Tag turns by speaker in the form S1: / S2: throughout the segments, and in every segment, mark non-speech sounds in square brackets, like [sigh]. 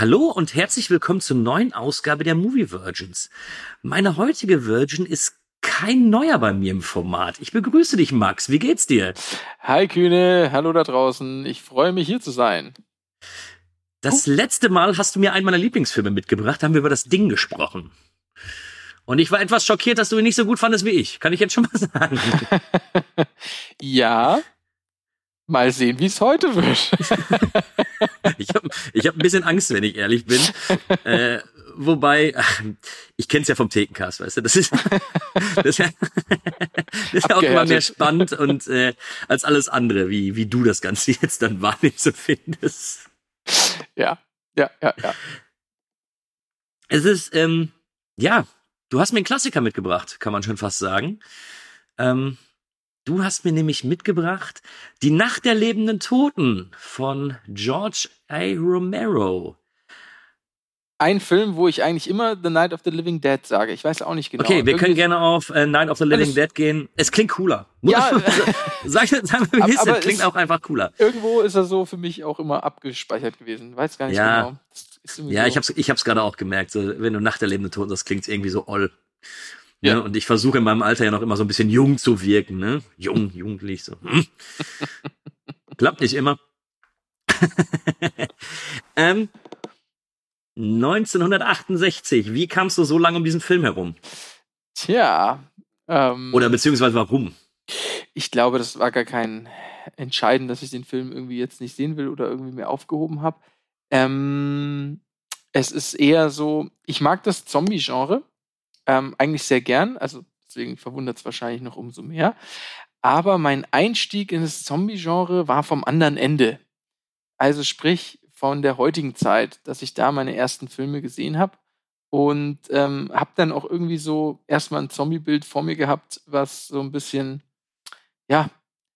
S1: Hallo und herzlich willkommen zur neuen Ausgabe der Movie Virgins. Meine heutige Virgin ist kein neuer bei mir im Format. Ich begrüße dich, Max. Wie geht's dir?
S2: Hi Kühne, hallo da draußen. Ich freue mich hier zu sein.
S1: Das letzte Mal hast du mir einen meiner Lieblingsfilme mitgebracht, haben wir über das Ding gesprochen. Und ich war etwas schockiert, dass du ihn nicht so gut fandest wie ich. Kann ich jetzt schon mal sagen. [laughs]
S2: Ja, mal sehen, wie es heute wird. [laughs]
S1: Ich habe ich hab ein bisschen Angst, wenn ich ehrlich bin. Äh, wobei, ach, ich kenn's ja vom Thekencast, weißt du, das ist, [laughs] das ist ja, das ist ja auch immer mehr spannend und äh, als alles andere, wie, wie du das Ganze jetzt dann wahrnimmst und findest.
S2: ja, ja, ja, ja.
S1: Es ist, ähm, ja, du hast mir einen Klassiker mitgebracht, kann man schon fast sagen. Ähm, du hast mir nämlich mitgebracht Die Nacht der lebenden Toten von George A. Romero.
S2: Ein Film, wo ich eigentlich immer The Night of the Living Dead sage. Ich weiß auch nicht genau.
S1: Okay, wir können
S2: Irgendwie-
S1: gerne auf äh, Night of the Living Dead gehen. Es klingt cooler.
S2: Ja.
S1: sag, sag mir, wie es ist,
S2: aber
S1: es klingt auch einfach cooler.
S2: Irgendwo ist er so für mich auch immer abgespeichert gewesen. Weiß gar nicht
S1: Ja.
S2: genau.
S1: Ja,
S2: so.
S1: ich hab's, ich hab's gerade auch gemerkt. So, wenn du Nacht der lebenden Toten, das klingt irgendwie so oll.
S2: Ja.
S1: Ne? Und ich versuche in meinem Alter ja noch immer so ein bisschen jung zu wirken, ne? Jung, [laughs] jugendlich so. Hm. Klappt nicht immer. [laughs] ähm, 1968. Wie kamst du so lange um diesen Film herum?
S2: Tja. Ähm,
S1: Oder beziehungsweise warum?
S2: ich glaube, das war gar kein Entscheiden, dass ich den Film irgendwie jetzt nicht sehen will oder irgendwie mehr aufgehoben habe. Ähm, es ist eher so, ich mag das Zombie-Genre ähm, eigentlich sehr gern, also deswegen verwundert es wahrscheinlich noch umso mehr. Aber mein Einstieg in das Zombie-Genre war vom anderen Ende. Also sprich von der heutigen Zeit, dass ich da meine ersten Filme gesehen habe und ähm, habe dann auch irgendwie so erstmal ein Zombie-Bild vor mir gehabt, was so ein bisschen, ja,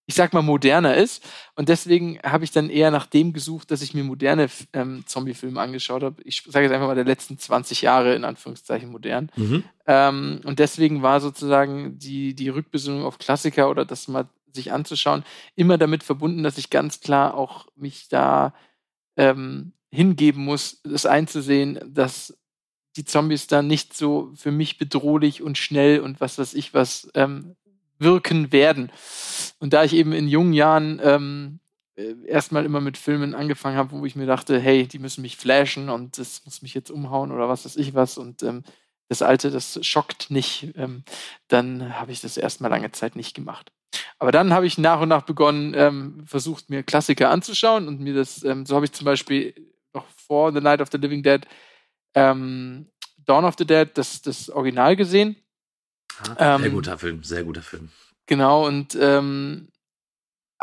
S2: ich sag mal moderner ist. Und deswegen habe ich dann eher nach dem gesucht, dass ich mir moderne ähm, Zombie-Filme angeschaut habe. Ich sage jetzt einfach mal der letzten 20 Jahre in Anführungszeichen modern.
S1: Mhm.
S2: Ähm, und deswegen war sozusagen die, die Rückbesinnung auf Klassiker oder das mal sich anzuschauen, immer damit verbunden, dass ich ganz klar auch mich da ähm, hingeben muss, das einzusehen, dass die Zombies da nicht so für mich bedrohlich und schnell und was weiß ich was ähm, wirken werden. Und da ich eben in jungen Jahren ähm, äh, erstmal immer mit Filmen angefangen habe, wo ich mir dachte, hey, die müssen mich flashen und das muss mich jetzt umhauen oder was weiß ich was und ähm, das Alte, das schockt nicht, ähm, dann habe ich das erstmal lange Zeit nicht gemacht. Aber dann habe ich nach und nach begonnen, ähm, versucht, mir Klassiker anzuschauen und mir das, ähm, so habe ich zum Beispiel noch vor The Night of the Living Dead ähm, Dawn of the Dead, das, das Original gesehen.
S1: Sehr
S2: Ähm,
S1: guter Film, sehr guter Film.
S2: Genau, und ähm,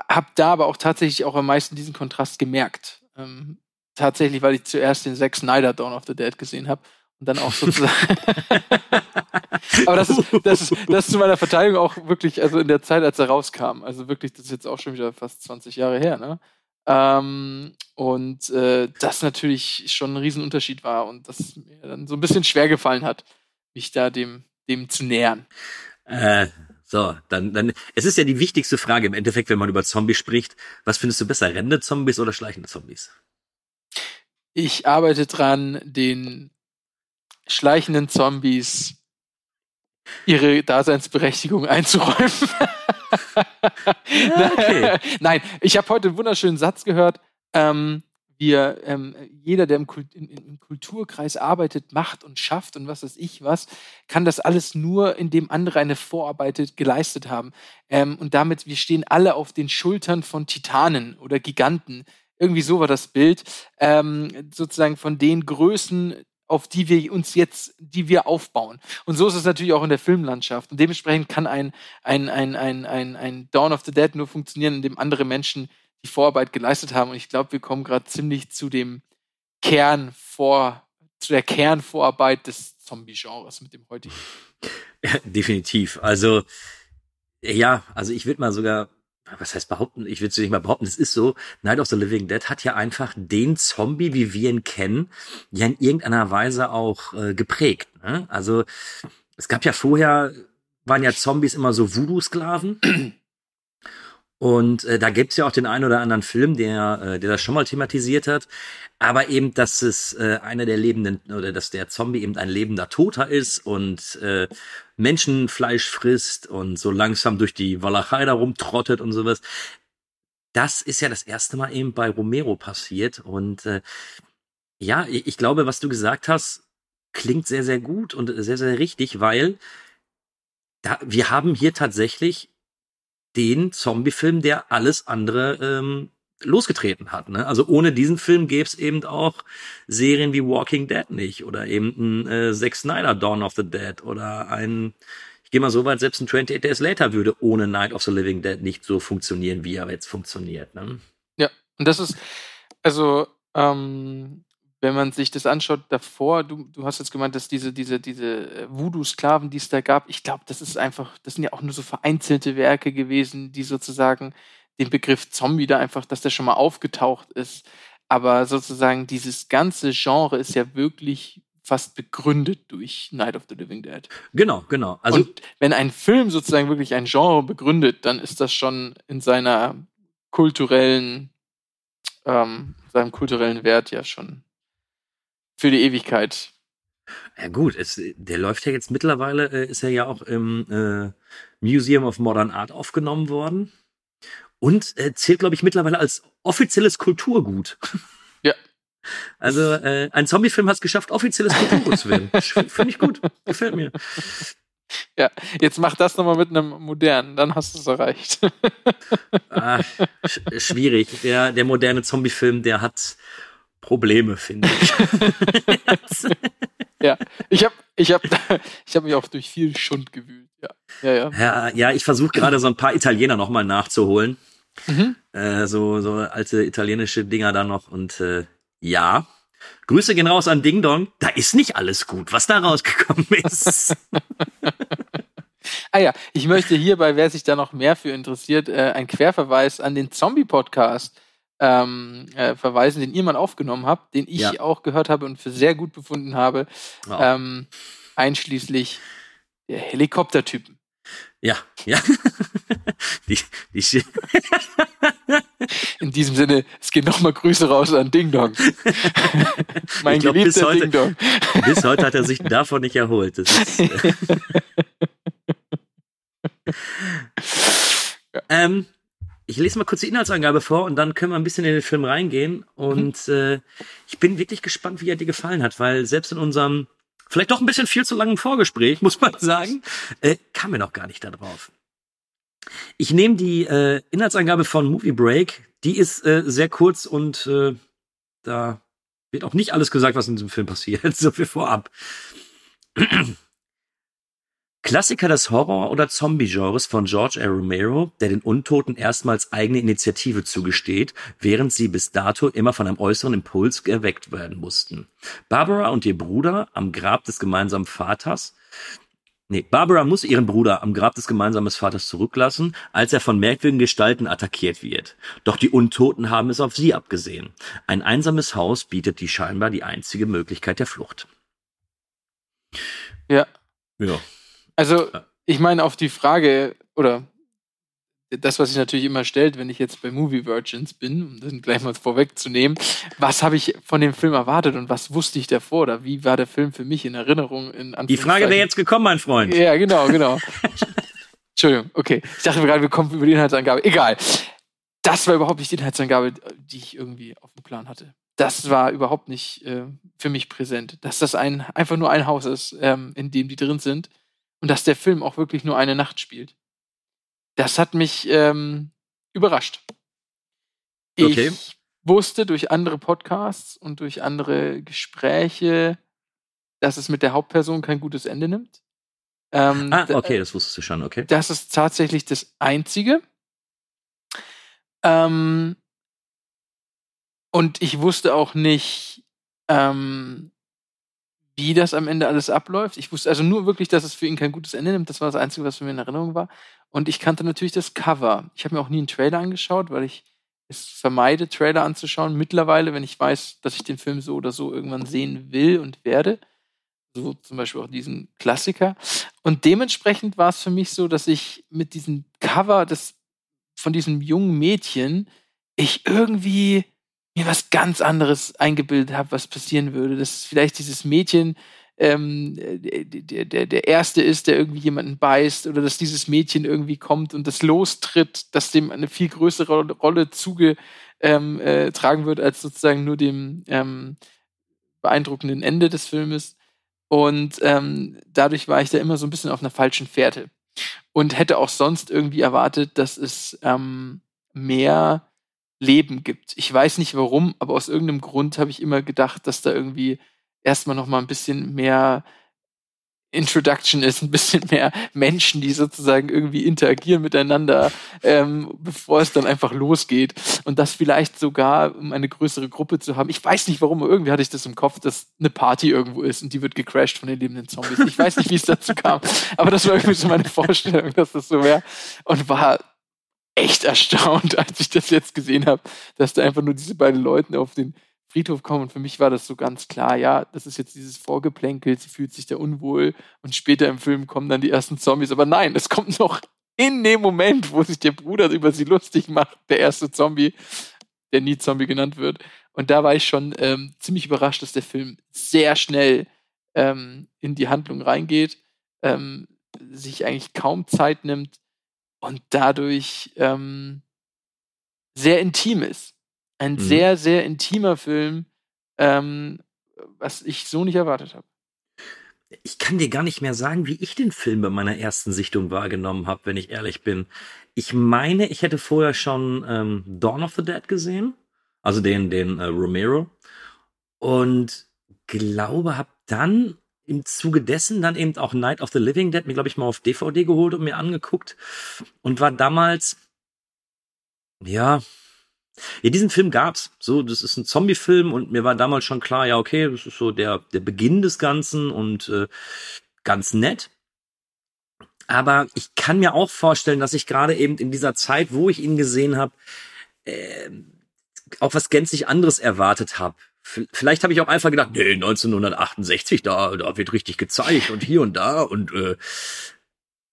S2: habe da aber auch tatsächlich auch am meisten diesen Kontrast gemerkt. Ähm, tatsächlich, weil ich zuerst den Zack Snyder Dawn of the Dead gesehen habe und dann auch sozusagen. [laughs] aber das ist, das, ist, das ist zu meiner Verteidigung auch wirklich, also in der Zeit, als er rauskam. Also wirklich, das ist jetzt auch schon wieder fast 20 Jahre her, ne? Ähm, und äh, das natürlich schon ein Riesenunterschied war und das mir dann so ein bisschen schwer gefallen hat, mich da dem, dem zu nähern.
S1: Äh, so, dann, dann, es ist ja die wichtigste Frage im Endeffekt, wenn man über Zombies spricht. Was findest du besser, rennende Zombies oder schleichende Zombies?
S2: Ich arbeite dran, den schleichenden Zombies ihre Daseinsberechtigung [laughs] einzuräumen.
S1: okay. [laughs]
S2: Nein, ich habe heute einen wunderschönen Satz gehört. Ähm, wir, ähm, jeder, der im, Kult, in, im Kulturkreis arbeitet, macht und schafft und was weiß ich was, kann das alles nur, indem andere eine Vorarbeit geleistet haben. Ähm, und damit, wir stehen alle auf den Schultern von Titanen oder Giganten. Irgendwie so war das Bild. Ähm, sozusagen von den Größen, auf die wir uns jetzt, die wir aufbauen. Und so ist es natürlich auch in der Filmlandschaft. Und dementsprechend kann ein, ein, ein, ein, ein, ein Dawn of the Dead nur funktionieren, indem andere Menschen die Vorarbeit geleistet haben. Und ich glaube, wir kommen gerade ziemlich zu dem Kern vor, zu der Kernvorarbeit des Zombie-Genres mit dem heutigen.
S1: Ja, definitiv. Also, ja, also ich würde mal sogar, was heißt behaupten, ich würde es nicht mal behaupten, es ist so, Night of the Living Dead hat ja einfach den Zombie, wie wir ihn kennen, ja in irgendeiner Weise auch äh, geprägt. Ne? Also es gab ja vorher, waren ja Zombies immer so Voodoo-Sklaven. Und äh, da gibt's ja auch den einen oder anderen Film, der, äh, der das schon mal thematisiert hat. Aber eben, dass es äh, einer der lebenden, oder dass der Zombie eben ein lebender Toter ist und äh, Menschenfleisch frisst und so langsam durch die Walachei da rumtrottet und sowas. Das ist ja das erste Mal eben bei Romero passiert. Und äh, ja, ich, ich glaube, was du gesagt hast, klingt sehr, sehr gut und sehr, sehr richtig, weil da, wir haben hier tatsächlich den Zombie-Film, der alles andere ähm, losgetreten hat. Ne? Also ohne diesen Film gäbe es eben auch Serien wie Walking Dead nicht oder eben ein äh, Zack Snyder Dawn of the Dead oder ein, ich gehe mal so weit, selbst ein 28 Days Later würde ohne Night of the Living Dead nicht so funktionieren, wie er jetzt funktioniert. Ne?
S2: Ja, und das ist, also ähm, wenn man sich das anschaut davor, du, du hast jetzt gemeint, dass diese, diese, diese äh, Voodoo-Sklaven, die es da gab, ich glaube, das ist einfach, das sind ja auch nur so vereinzelte Werke gewesen, die sozusagen den Begriff Zombie da einfach, dass der schon mal aufgetaucht ist. Aber sozusagen dieses ganze Genre ist ja wirklich fast begründet durch Night of the Living Dead.
S1: Genau, genau. Also
S2: Und wenn ein Film sozusagen wirklich ein Genre begründet, dann ist das schon in seiner kulturellen, ähm, seinem kulturellen Wert ja schon für die Ewigkeit.
S1: Ja gut, es, der läuft ja jetzt mittlerweile, äh, ist er ja auch im äh, Museum of Modern Art aufgenommen worden und äh, zählt, glaube ich, mittlerweile als offizielles Kulturgut. [laughs]
S2: Ja.
S1: Also äh, ein Zombie-Film hat es geschafft, offizielles Kulturgut zu werden. [laughs] Finde ich gut, gefällt mir.
S2: Ja, jetzt mach das nochmal mit einem modernen, dann hast du es erreicht. [laughs]
S1: ah, sch schwierig. Der, der moderne Zombie-Film, der hat Probleme, finde ich. [laughs]
S2: ja, ich habe ich hab, [laughs] ich hab mich auch durch viel Schund gewühlt. Ja, ja, ja.
S1: Ja, ja ich versuche gerade so ein paar Italiener nochmal nachzuholen. Mhm. Äh, so, so alte italienische Dinger da noch. Und äh, ja, Grüße gehen raus an Ding Dong. Da ist nicht alles gut, was da rausgekommen [laughs] ist.
S2: ah ja, ich möchte hierbei, wer sich da noch mehr für interessiert, äh, ein Querverweis an den Zombie-Podcast ähm, äh, verweisen, den ihr mal aufgenommen habt, den ich ja. auch gehört habe und für sehr gut befunden habe. Wow. Ähm, einschließlich der Helikoptertypen.
S1: Ja, ja. [laughs] die, die
S2: In diesem Sinne, es geht nochmal Grüße raus an Ding Dong. [laughs] mein glaub, geliebter
S1: bis heute,
S2: Ding Dong.
S1: bis heute hat er sich davon nicht erholt. Ist, [laughs] äh ja. ähm, ich lese mal kurz die Inhaltsangabe vor und dann können wir ein bisschen in den Film reingehen. Und mhm. äh, ich bin wirklich gespannt, wie er dir gefallen hat, weil selbst in unserem vielleicht doch ein bisschen viel zu langen Vorgespräch, [laughs] muss man sagen, äh, kam mir noch gar nicht da drauf. Ich nehme die äh, Inhaltsangabe von Movie Break. Die ist äh, sehr kurz und äh, da wird auch nicht alles gesagt, was in diesem Film passiert. [laughs] So viel vorab. Klassiker des Horror- oder Zombie-Genres von George R. Romero, der den Untoten erstmals eigene Initiative zugesteht, während sie bis dato immer von einem äußeren Impuls erweckt werden mussten. Barbara und ihr Bruder am Grab des gemeinsamen Vaters Nee, Barbara muss ihren Bruder am Grab des gemeinsamen Vaters zurücklassen, als er von merkwürdigen Gestalten attackiert wird. Doch die Untoten haben es auf sie abgesehen. Ein einsames Haus bietet die scheinbar die einzige Möglichkeit der Flucht.
S2: Ja.
S1: Ja.
S2: Also, ich meine, auf die Frage, oder das, was sich natürlich immer stellt, wenn ich jetzt bei Movie Virgins bin, um das gleich mal vorwegzunehmen, was habe ich von dem Film erwartet und was wusste ich davor oder wie war der Film für mich in Erinnerung? In
S1: Die Frage wäre jetzt gekommen, mein Freund.
S2: Ja, genau, genau. Entschuldigung, okay. Ich dachte gerade, wir kommen über die Inhaltsangabe. Egal. Das war überhaupt nicht die Inhaltsangabe, die ich irgendwie auf dem Plan hatte. Das war überhaupt nicht äh, für mich präsent. Dass das ein, einfach nur ein Haus ist, ähm, in dem die drin sind und dass der Film auch wirklich nur eine Nacht spielt. Das hat mich ähm, überrascht.
S1: Okay.
S2: Ich wusste durch andere Podcasts und durch andere Gespräche, dass es mit der Hauptperson kein gutes Ende nimmt.
S1: Ähm, ah, okay, das wusstest du schon, okay.
S2: Das ist tatsächlich das Einzige. Ähm, und ich wusste auch nicht, ähm, wie das am Ende alles abläuft. Ich wusste also nur wirklich, dass es für ihn kein gutes Ende nimmt. Das war das Einzige, was für mir in Erinnerung war. Und ich kannte natürlich das Cover. Ich habe mir auch nie einen Trailer angeschaut, weil ich es vermeide, Trailer anzuschauen. Mittlerweile, wenn ich weiß, dass ich den Film so oder so irgendwann sehen will und werde. So zum Beispiel auch diesen Klassiker. Und dementsprechend war es für mich so, dass ich mit diesem Cover des, von diesem jungen Mädchen ich irgendwie mir was ganz anderes eingebildet habe, was passieren würde. Dass vielleicht dieses Mädchen ähm, der, der, der Erste ist, der irgendwie jemanden beißt oder dass dieses Mädchen irgendwie kommt und das lostritt, dass dem eine viel größere Rolle zugetragen ähm, äh, wird, als sozusagen nur dem ähm, beeindruckenden Ende des Filmes. Und ähm, dadurch war ich da immer so ein bisschen auf einer falschen Fährte. Und hätte auch sonst irgendwie erwartet, dass es ähm, mehr Leben gibt. Ich weiß nicht warum, aber aus irgendeinem Grund habe ich immer gedacht, dass da irgendwie erstmal noch mal ein bisschen mehr Introduction ist, [laughs] ein bisschen mehr Menschen, die sozusagen irgendwie interagieren miteinander, ähm, bevor es dann einfach losgeht. Und das vielleicht sogar, um eine größere Gruppe zu haben. Ich weiß nicht warum, irgendwie hatte ich das im Kopf, dass eine Party irgendwo ist und die wird gecrashed von den lebenden Zombies. Ich weiß nicht, wie es dazu kam, aber das war irgendwie so meine Vorstellung, dass das so wäre. Und war echt erstaunt, [laughs] als ich das jetzt gesehen habe, dass da einfach nur diese beiden Leute auf den Friedhof kommen. Und für mich war das so ganz klar, ja, das ist jetzt dieses Vorgeplänkel, sie fühlt sich da unwohl und später im Film kommen dann die ersten Zombies. Aber nein, es kommt noch in dem Moment, wo sich der Bruder über sie lustig macht, der erste Zombie, der nie Zombie genannt wird. Und da war ich schon ähm, ziemlich überrascht, dass der Film sehr schnell ähm, in die Handlung reingeht, ähm, sich eigentlich kaum Zeit nimmt und dadurch ähm, sehr intim ist. Ein mhm. sehr, sehr intimer Film, ähm, was ich so nicht erwartet habe.
S1: Ich kann dir gar nicht mehr sagen, wie ich den Film bei meiner ersten Sichtung wahrgenommen habe, wenn ich ehrlich bin. Ich meine, ich hätte vorher schon ähm, Dawn of the Dead gesehen, also den, den äh, Romero, und glaube, habe dann im Zuge dessen dann eben auch Night of the Living Dead mir, glaube ich, mal auf DVD geholt und mir angeguckt und war damals, ja, ja, diesen Film gab's. So, das ist ein Zombie-Film und mir war damals schon klar, ja, okay, das ist so der, der Beginn des Ganzen und äh, ganz nett. Aber ich kann mir auch vorstellen, dass ich gerade eben in dieser Zeit, wo ich ihn gesehen habe, äh, auch was gänzlich anderes erwartet habe. Vielleicht habe ich auch einfach gedacht, nee, 1968, da, da wird richtig gezeigt und hier und da und äh,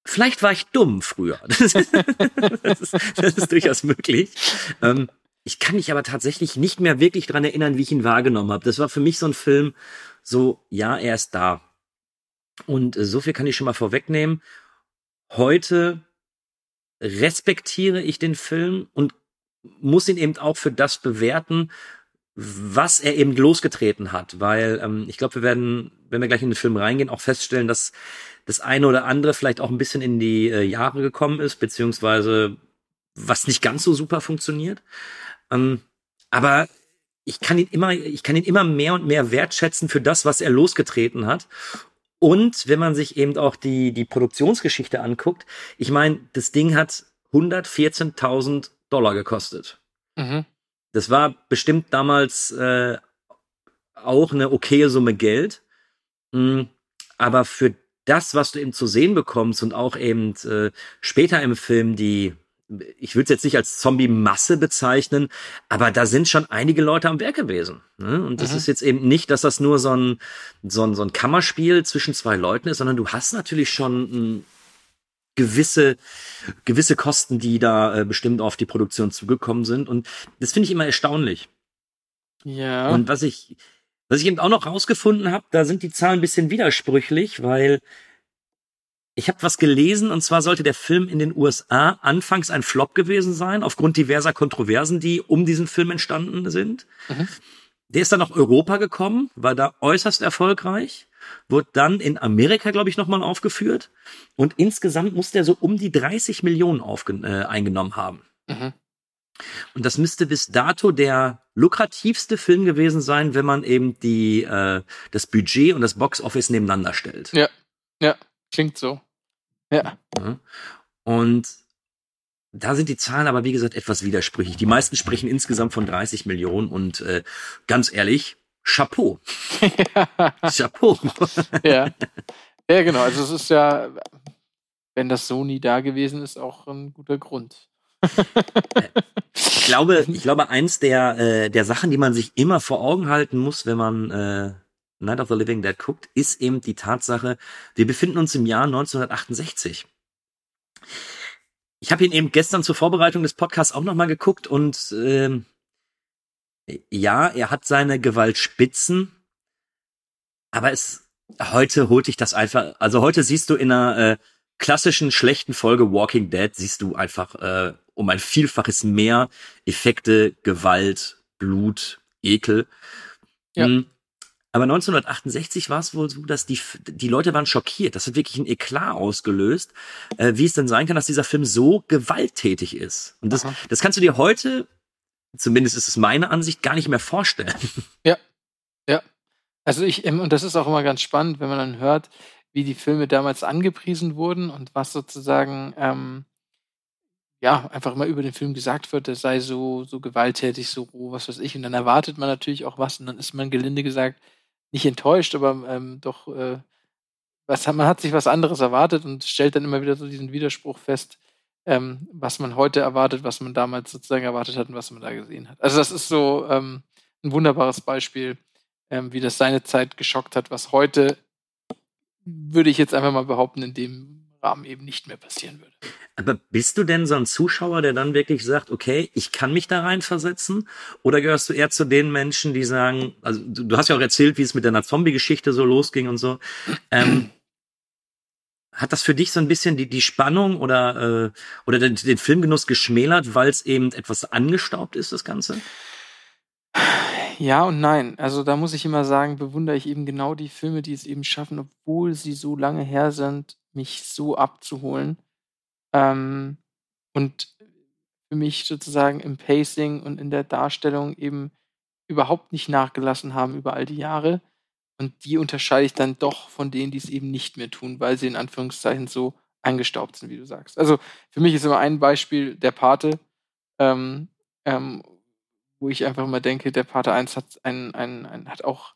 S1: vielleicht war ich dumm früher. [laughs] Das ist, das ist, das ist durchaus möglich. Ähm, ich kann mich aber tatsächlich nicht mehr wirklich dran erinnern, wie ich ihn wahrgenommen habe. Das war für mich so ein Film, so, ja, er ist da. Und äh, so viel kann ich schon mal vorwegnehmen. Heute respektiere ich den Film und muss ihn eben auch für das bewerten, was er eben losgetreten hat, weil ähm, ich glaube, wir werden, wenn wir gleich in den Film reingehen, auch feststellen, dass das eine oder andere vielleicht auch ein bisschen in die äh, Jahre gekommen ist, beziehungsweise was nicht ganz so super funktioniert. Ähm, aber ich kann ihn immer, ich kann ihn immer mehr und mehr wertschätzen für das, was er losgetreten hat. Und wenn man sich eben auch die, die Produktionsgeschichte anguckt, ich meine, das Ding hat 114.000 Dollar gekostet. Mhm. Das war bestimmt damals äh, auch eine okaye Summe Geld. Mhm. Aber für das, was du eben zu sehen bekommst und auch eben äh, später im Film die ich würde es jetzt nicht als Zombie-Masse bezeichnen, aber da sind schon einige Leute am Werk gewesen. Ne? Und das mhm. ist jetzt eben nicht, dass das nur so ein, so, ein, so ein Kammerspiel zwischen zwei Leuten ist, sondern du hast natürlich schon ein, gewisse, gewisse Kosten, die da äh, bestimmt auf die Produktion zugekommen sind. Und das finde ich immer erstaunlich.
S2: Ja.
S1: Und was ich, was ich eben auch noch rausgefunden habe, da sind die Zahlen ein bisschen widersprüchlich, weil ich habe was gelesen und zwar sollte der Film in den USA anfangs ein Flop gewesen sein, aufgrund diverser Kontroversen, die um diesen Film entstanden sind. Mhm. Der ist dann nach Europa gekommen, war da äußerst erfolgreich, wurde dann in Amerika, glaube ich, nochmal aufgeführt und insgesamt muss der so um die 30 Millionen äh, eingenommen haben. Mhm. Und das müsste bis dato der lukrativste Film gewesen sein, wenn man eben die äh, das Budget und das Boxoffice nebeneinander stellt.
S2: Ja, ja, klingt so. Ja.
S1: Und da sind die Zahlen aber, wie gesagt, etwas widersprüchlich. Die meisten sprechen insgesamt von 30 Millionen und äh, ganz ehrlich, Chapeau. [laughs] Chapeau.
S2: ja. ja, genau. Also es ist ja, wenn das so nie da gewesen ist, auch ein guter Grund.
S1: ich glaube, ich glaube, eins der, äh, der Sachen, die man sich immer vor Augen halten muss, wenn man äh, Night of the Living Dead guckt, ist eben die Tatsache, wir befinden uns im Jahr 1968. Ich habe ihn eben gestern zur Vorbereitung des Podcasts auch nochmal geguckt und ähm, ja, er hat seine Gewaltspitzen, aber es heute holt dich das einfach. Also heute siehst du in einer äh, klassischen schlechten Folge Walking Dead siehst du einfach äh, um ein Vielfaches mehr Effekte, Gewalt, Blut, Ekel.
S2: Ja.
S1: Mhm. Aber 1968 war es wohl so, dass die, die Leute waren schockiert. Das hat wirklich ein Eklat ausgelöst, äh, wie es denn sein kann, dass dieser Film so gewalttätig ist. Und das, das kannst du dir heute, zumindest ist es meine Ansicht, gar nicht mehr vorstellen.
S2: Ja, ja. Also ich, ähm, und das ist auch immer ganz spannend, wenn man dann hört, wie die Filme damals angepriesen wurden und was sozusagen ähm, ja, einfach immer über den Film gesagt wird, es sei so, so gewalttätig, so roh, was weiß ich. Und dann erwartet man natürlich auch was und dann ist man gelinde gesagt nicht enttäuscht, aber ähm, doch, äh, was, man hat sich was anderes erwartet und stellt dann immer wieder so diesen Widerspruch fest, ähm, was man heute erwartet, was man damals sozusagen erwartet hat und was man da gesehen hat. Also das ist so ähm, ein wunderbares Beispiel, ähm, wie das seine Zeit geschockt hat, was heute, würde ich jetzt einfach mal behaupten, in dem Rahmen eben nicht mehr passieren würde.
S1: Aber bist du denn so ein Zuschauer, der dann wirklich sagt, okay, ich kann mich da reinversetzen? Oder gehörst du eher zu den Menschen, die sagen, also du, hast ja auch erzählt, wie es mit deiner Zombie-Geschichte so losging und so. Ähm, hat das für dich so ein bisschen die, die Spannung oder, äh, oder den, den Filmgenuss geschmälert, weil es eben etwas angestaubt ist, das Ganze?
S2: Ja und nein. Also da muss ich immer sagen, bewundere ich eben genau die Filme, die es eben schaffen, obwohl sie so lange her sind, mich so abzuholen. Ähm, und für mich sozusagen im Pacing und in der Darstellung eben überhaupt nicht nachgelassen haben über all die Jahre. Und die unterscheide ich dann doch von denen, die es eben nicht mehr tun, weil sie in Anführungszeichen so eingestaubt sind, wie du sagst. Also für mich ist immer ein Beispiel der Pate, ähm, ähm, wo ich einfach immer denke, der Pate 1 hat ein, ein, ein, hat auch,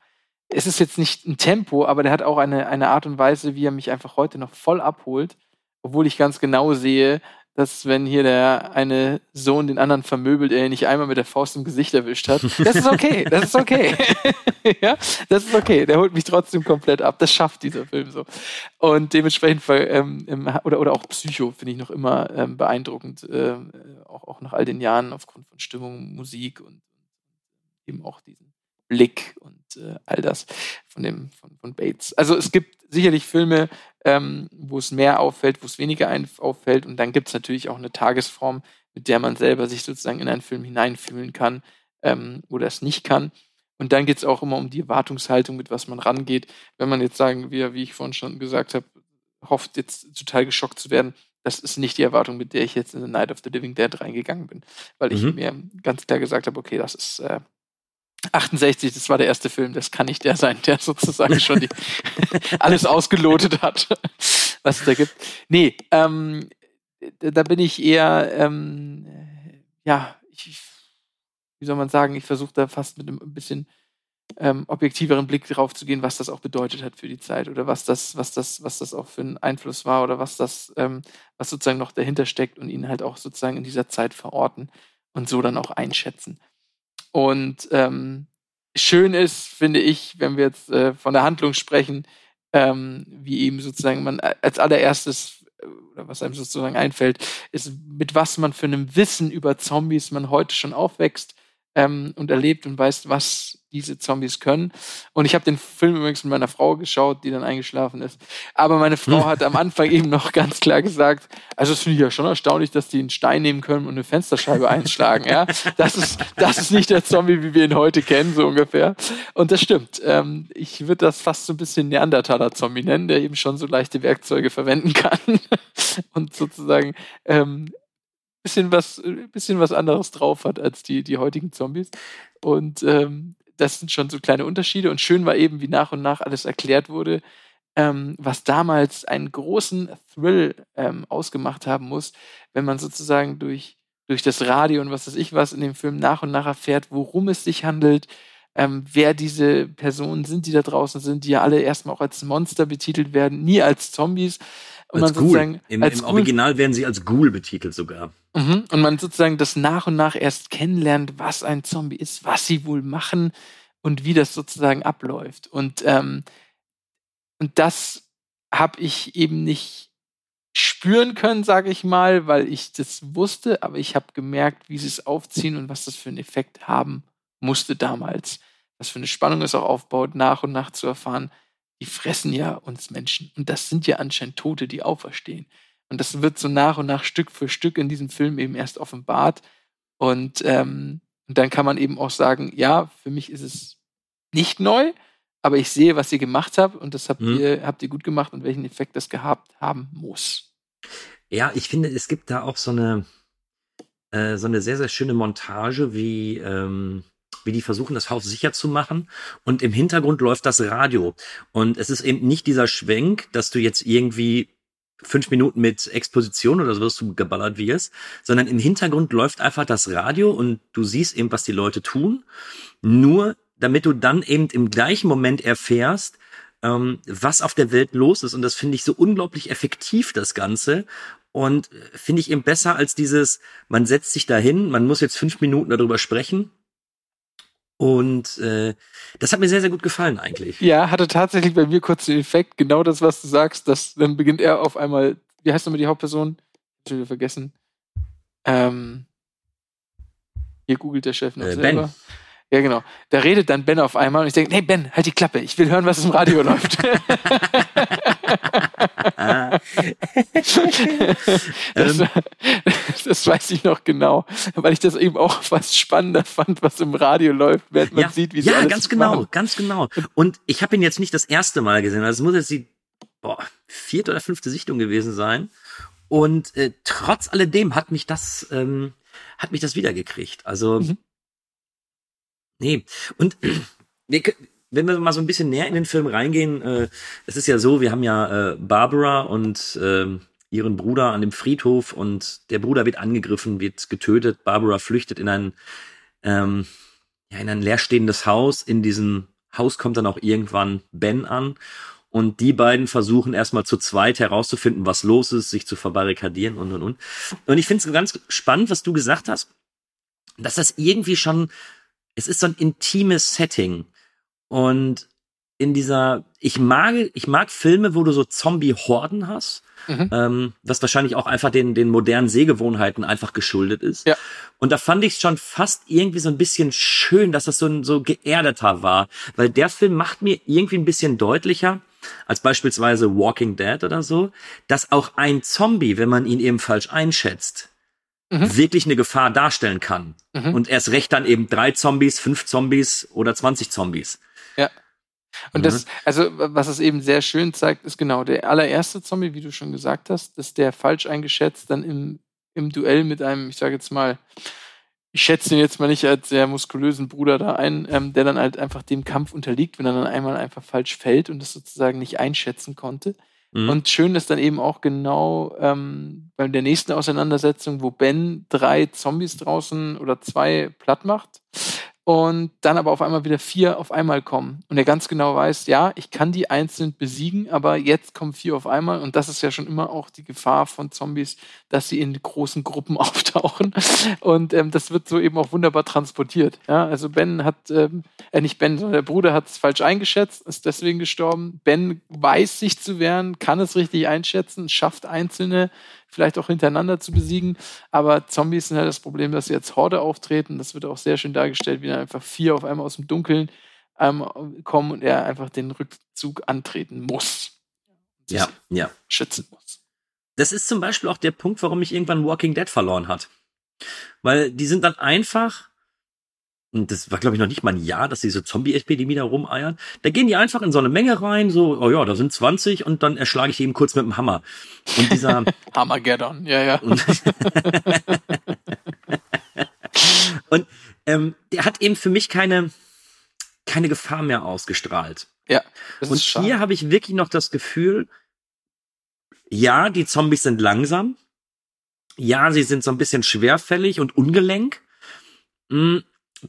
S2: es ist jetzt nicht ein Tempo, aber der hat auch eine, eine Art und Weise, wie er mich einfach heute noch voll abholt, obwohl ich ganz genau sehe, dass wenn hier der eine Sohn den anderen vermöbelt, er ihn nicht einmal mit der Faust im Gesicht erwischt hat. [laughs] Das ist okay, das ist okay. [laughs] ja, das ist okay. Der holt mich trotzdem komplett ab. Das schafft dieser Film so. Und dementsprechend, ähm, oder, oder auch Psycho finde ich noch immer ähm, beeindruckend, äh, auch, auch nach all den Jahren aufgrund von Stimmung, Musik und eben auch diesen Blick und äh, all das von dem von, von Bates. Also es gibt sicherlich Filme, ähm, wo es mehr auffällt, wo es weniger auffällt. Und dann gibt es natürlich auch eine Tagesform, mit der man selber sich sozusagen in einen Film hineinfühlen kann ähm, oder es nicht kann. Und dann geht es auch immer um die Erwartungshaltung, mit was man rangeht. Wenn man jetzt sagen, wie, wie ich vorhin schon gesagt habe, hofft jetzt total geschockt zu werden, das ist nicht die Erwartung, mit der ich jetzt in The Night of the Living Dead reingegangen bin. Weil ich mhm. mir ganz klar gesagt habe, okay, das ist äh, 68, das war der erste Film, das kann nicht der sein, der sozusagen schon die, [laughs] alles ausgelotet hat, was es da gibt. Nee, ähm, da bin ich eher, ähm, ja, ich, wie soll man sagen, ich versuche da fast mit einem bisschen ähm, objektiveren Blick drauf zu gehen, was das auch bedeutet hat für die Zeit oder was das, was das, was das auch für ein Einfluss war oder was das, ähm, was sozusagen noch dahinter steckt und ihn halt auch sozusagen in dieser Zeit verorten und so dann auch einschätzen. Und ähm, schön ist, finde ich, wenn wir jetzt äh, von der Handlung sprechen, ähm, wie eben sozusagen man als allererstes äh, oder was einem sozusagen einfällt, ist, mit was man für einem Wissen über Zombies man heute schon aufwächst ähm, und erlebt und weiß, was diese Zombies können. Und ich habe den Film übrigens mit meiner Frau geschaut, die dann eingeschlafen ist. Aber meine Frau [laughs] hat am Anfang eben noch ganz klar gesagt, also das finde ich ja schon erstaunlich, dass die einen Stein nehmen können und eine Fensterscheibe einschlagen. Ja, das ist das ist nicht der Zombie, wie wir ihn heute kennen, so ungefähr. Und das stimmt. Ähm, ich würde das fast so ein bisschen Neandertaler-Zombie nennen, der eben schon so leichte Werkzeuge verwenden kann [laughs] und sozusagen ähm, bisschen was, bisschen was anderes drauf hat als die, die heutigen Zombies. Und ähm, das sind schon so kleine Unterschiede. Und schön war eben, wie nach und nach alles erklärt wurde, ähm, was damals einen großen Thrill ähm, ausgemacht haben muss, wenn man sozusagen durch, durch das Radio und was weiß ich was in dem Film nach und nach erfährt, worum es sich handelt, ähm, wer diese Personen sind, die da draußen sind, die ja alle erstmal auch als Monster betitelt werden, nie als Zombies. Und
S1: als
S2: man sozusagen.
S1: Im,
S2: als
S1: im Original werden sie als Ghoul betitelt sogar.
S2: Mhm. Und man sozusagen das nach und nach erst kennenlernt, was ein Zombie ist, was sie wohl machen und wie das sozusagen abläuft. Und, ähm, und das habe ich eben nicht spüren können, sage ich mal, weil ich das wusste, aber ich habe gemerkt, wie sie es aufziehen und was das für einen Effekt haben musste damals. Was für eine Spannung es auch aufbaut, nach und nach zu erfahren, die fressen ja uns Menschen. Und das sind ja anscheinend Tote, die auferstehen. Und das wird so nach und nach Stück für Stück in diesem Film eben erst offenbart. Und, ähm, und dann kann man eben auch sagen, ja, für mich ist es nicht neu, aber ich sehe, was ihr gemacht habt und das habt,
S1: Mhm.
S2: ihr, habt ihr gut gemacht und welchen Effekt das gehabt haben muss.
S1: Ja, ich finde, es gibt da auch so eine, äh, so eine sehr, sehr schöne Montage, wie, ähm, wie die versuchen, das Haus sicher zu machen. Und im Hintergrund läuft das Radio. Und es ist eben nicht dieser Schwenk, dass du jetzt irgendwie fünf Minuten mit Exposition oder so wirst du geballert wirst, sondern im Hintergrund läuft einfach das Radio und du siehst eben, was die Leute tun. Nur damit du dann eben im gleichen Moment erfährst, ähm, was auf der Welt los ist. Und das finde ich so unglaublich effektiv, das Ganze. Und äh, finde ich eben besser als dieses, man setzt sich dahin, man muss jetzt fünf Minuten darüber sprechen. Und äh, das hat mir sehr, sehr gut gefallen eigentlich.
S2: Ja, hatte tatsächlich bei mir kurz den Effekt, genau das, was du sagst, dass dann beginnt er auf einmal, wie heißt nochmal die Hauptperson? Ich hab schon wieder vergessen. Ähm, hier googelt der Chef noch
S1: Äh,
S2: selber.
S1: Ben.
S2: Ja, genau. Da redet dann Ben auf einmal und ich denke, nee, Ben, halt die Klappe, ich will hören, was im Radio [laughs] läuft. [laughs] Das,
S1: Ähm. [laughs]
S2: das weiß ich noch genau, weil ich das eben auch fast spannender fand, was im Radio läuft, während man
S1: ja,
S2: sieht, wie sie
S1: ja ganz genau,
S2: machen.
S1: ganz genau. Und ich habe ihn jetzt nicht das erste Mal gesehen. Also es muss jetzt die boah, vierte oder fünfte Sichtung gewesen sein. Und äh, trotz alledem hat mich das, ähm, hat mich das wiedergekriegt. Also
S2: Mhm.
S1: nee. Und [clears throat] wir, wenn wir mal so ein bisschen näher in den Film reingehen, äh, es ist ja so, wir haben ja äh, Barbara und ähm, ihren Bruder an dem Friedhof und der Bruder wird angegriffen, wird getötet. Barbara flüchtet in ein ähm, ja, in ein leerstehendes Haus. In diesem Haus kommt dann auch irgendwann Ben an. Und die beiden versuchen erstmal zu zweit herauszufinden, was los ist, sich zu verbarrikadieren und und und. Und ich finde es ganz spannend, was du gesagt hast, dass das irgendwie schon, es ist so ein intimes Setting. Und in dieser, ich mag, ich mag Filme, wo du so Zombie-Horden hast,
S2: Mhm.
S1: ähm, was wahrscheinlich auch einfach den, den modernen Sehgewohnheiten einfach geschuldet ist.
S2: Ja.
S1: Und da fand ich es schon fast irgendwie so ein bisschen schön, dass das so ein so geerdeter war. Weil der Film macht mir irgendwie ein bisschen deutlicher, als beispielsweise Walking Dead oder so, dass auch ein Zombie, wenn man ihn eben falsch einschätzt,
S2: Mhm.
S1: wirklich eine Gefahr darstellen kann.
S2: Mhm.
S1: Und erst recht dann eben drei Zombies, fünf Zombies oder 20 Zombies.
S2: Und
S1: Mhm.
S2: das, also was es eben sehr schön zeigt, ist genau der allererste Zombie, wie du schon gesagt hast, dass der falsch eingeschätzt dann im, im Duell mit einem, ich sage jetzt mal, ich schätze ihn jetzt mal nicht als sehr muskulösen Bruder da ein, ähm, der dann halt einfach dem Kampf unterliegt, wenn er dann einmal einfach falsch fällt und das sozusagen nicht einschätzen konnte.
S1: Mhm.
S2: Und schön ist dann eben auch genau ähm, bei der nächsten Auseinandersetzung, wo Ben drei Zombies draußen oder zwei platt macht und dann aber auf einmal wieder vier auf einmal kommen. Und er ganz genau weiß, ja, ich kann die einzeln besiegen, aber jetzt kommen vier auf einmal. Und das ist ja schon immer auch die Gefahr von Zombies, dass sie in großen Gruppen [laughs] auftauchen. Und ähm, das wird so eben auch wunderbar transportiert. Ja, also Ben hat, ähm, äh, nicht Ben, sondern der Bruder hat es falsch eingeschätzt, ist deswegen gestorben. Ben weiß sich zu wehren, kann es richtig einschätzen, schafft einzelne vielleicht auch hintereinander zu besiegen. Aber Zombies sind halt das Problem, dass sie als Horde auftreten. Das wird auch sehr schön dargestellt, wie dann einfach vier auf einmal aus dem Dunkeln ähm, kommen und er einfach den Rückzug antreten muss.
S1: Ja, ja.
S2: Schützen muss.
S1: Das ist zum Beispiel auch der Punkt, warum mich irgendwann Walking Dead verloren hat. Weil die sind dann einfach, und das war glaube ich noch nicht mal ein Jahr, dass diese Zombie-Epidemie da rumeiern, da gehen die einfach in so eine Menge rein, so, oh ja, da sind 20 und dann erschlage ich die eben kurz mit dem Hammer. Und dieser, [laughs]
S2: Armageddon, ja, ja.
S1: und, [laughs] und ähm, der hat eben für mich keine, keine Gefahr mehr ausgestrahlt.
S2: ja das
S1: Und hier habe ich wirklich noch das Gefühl, ja, die Zombies sind langsam. Ja, sie sind so ein bisschen schwerfällig und ungelenk. Mm,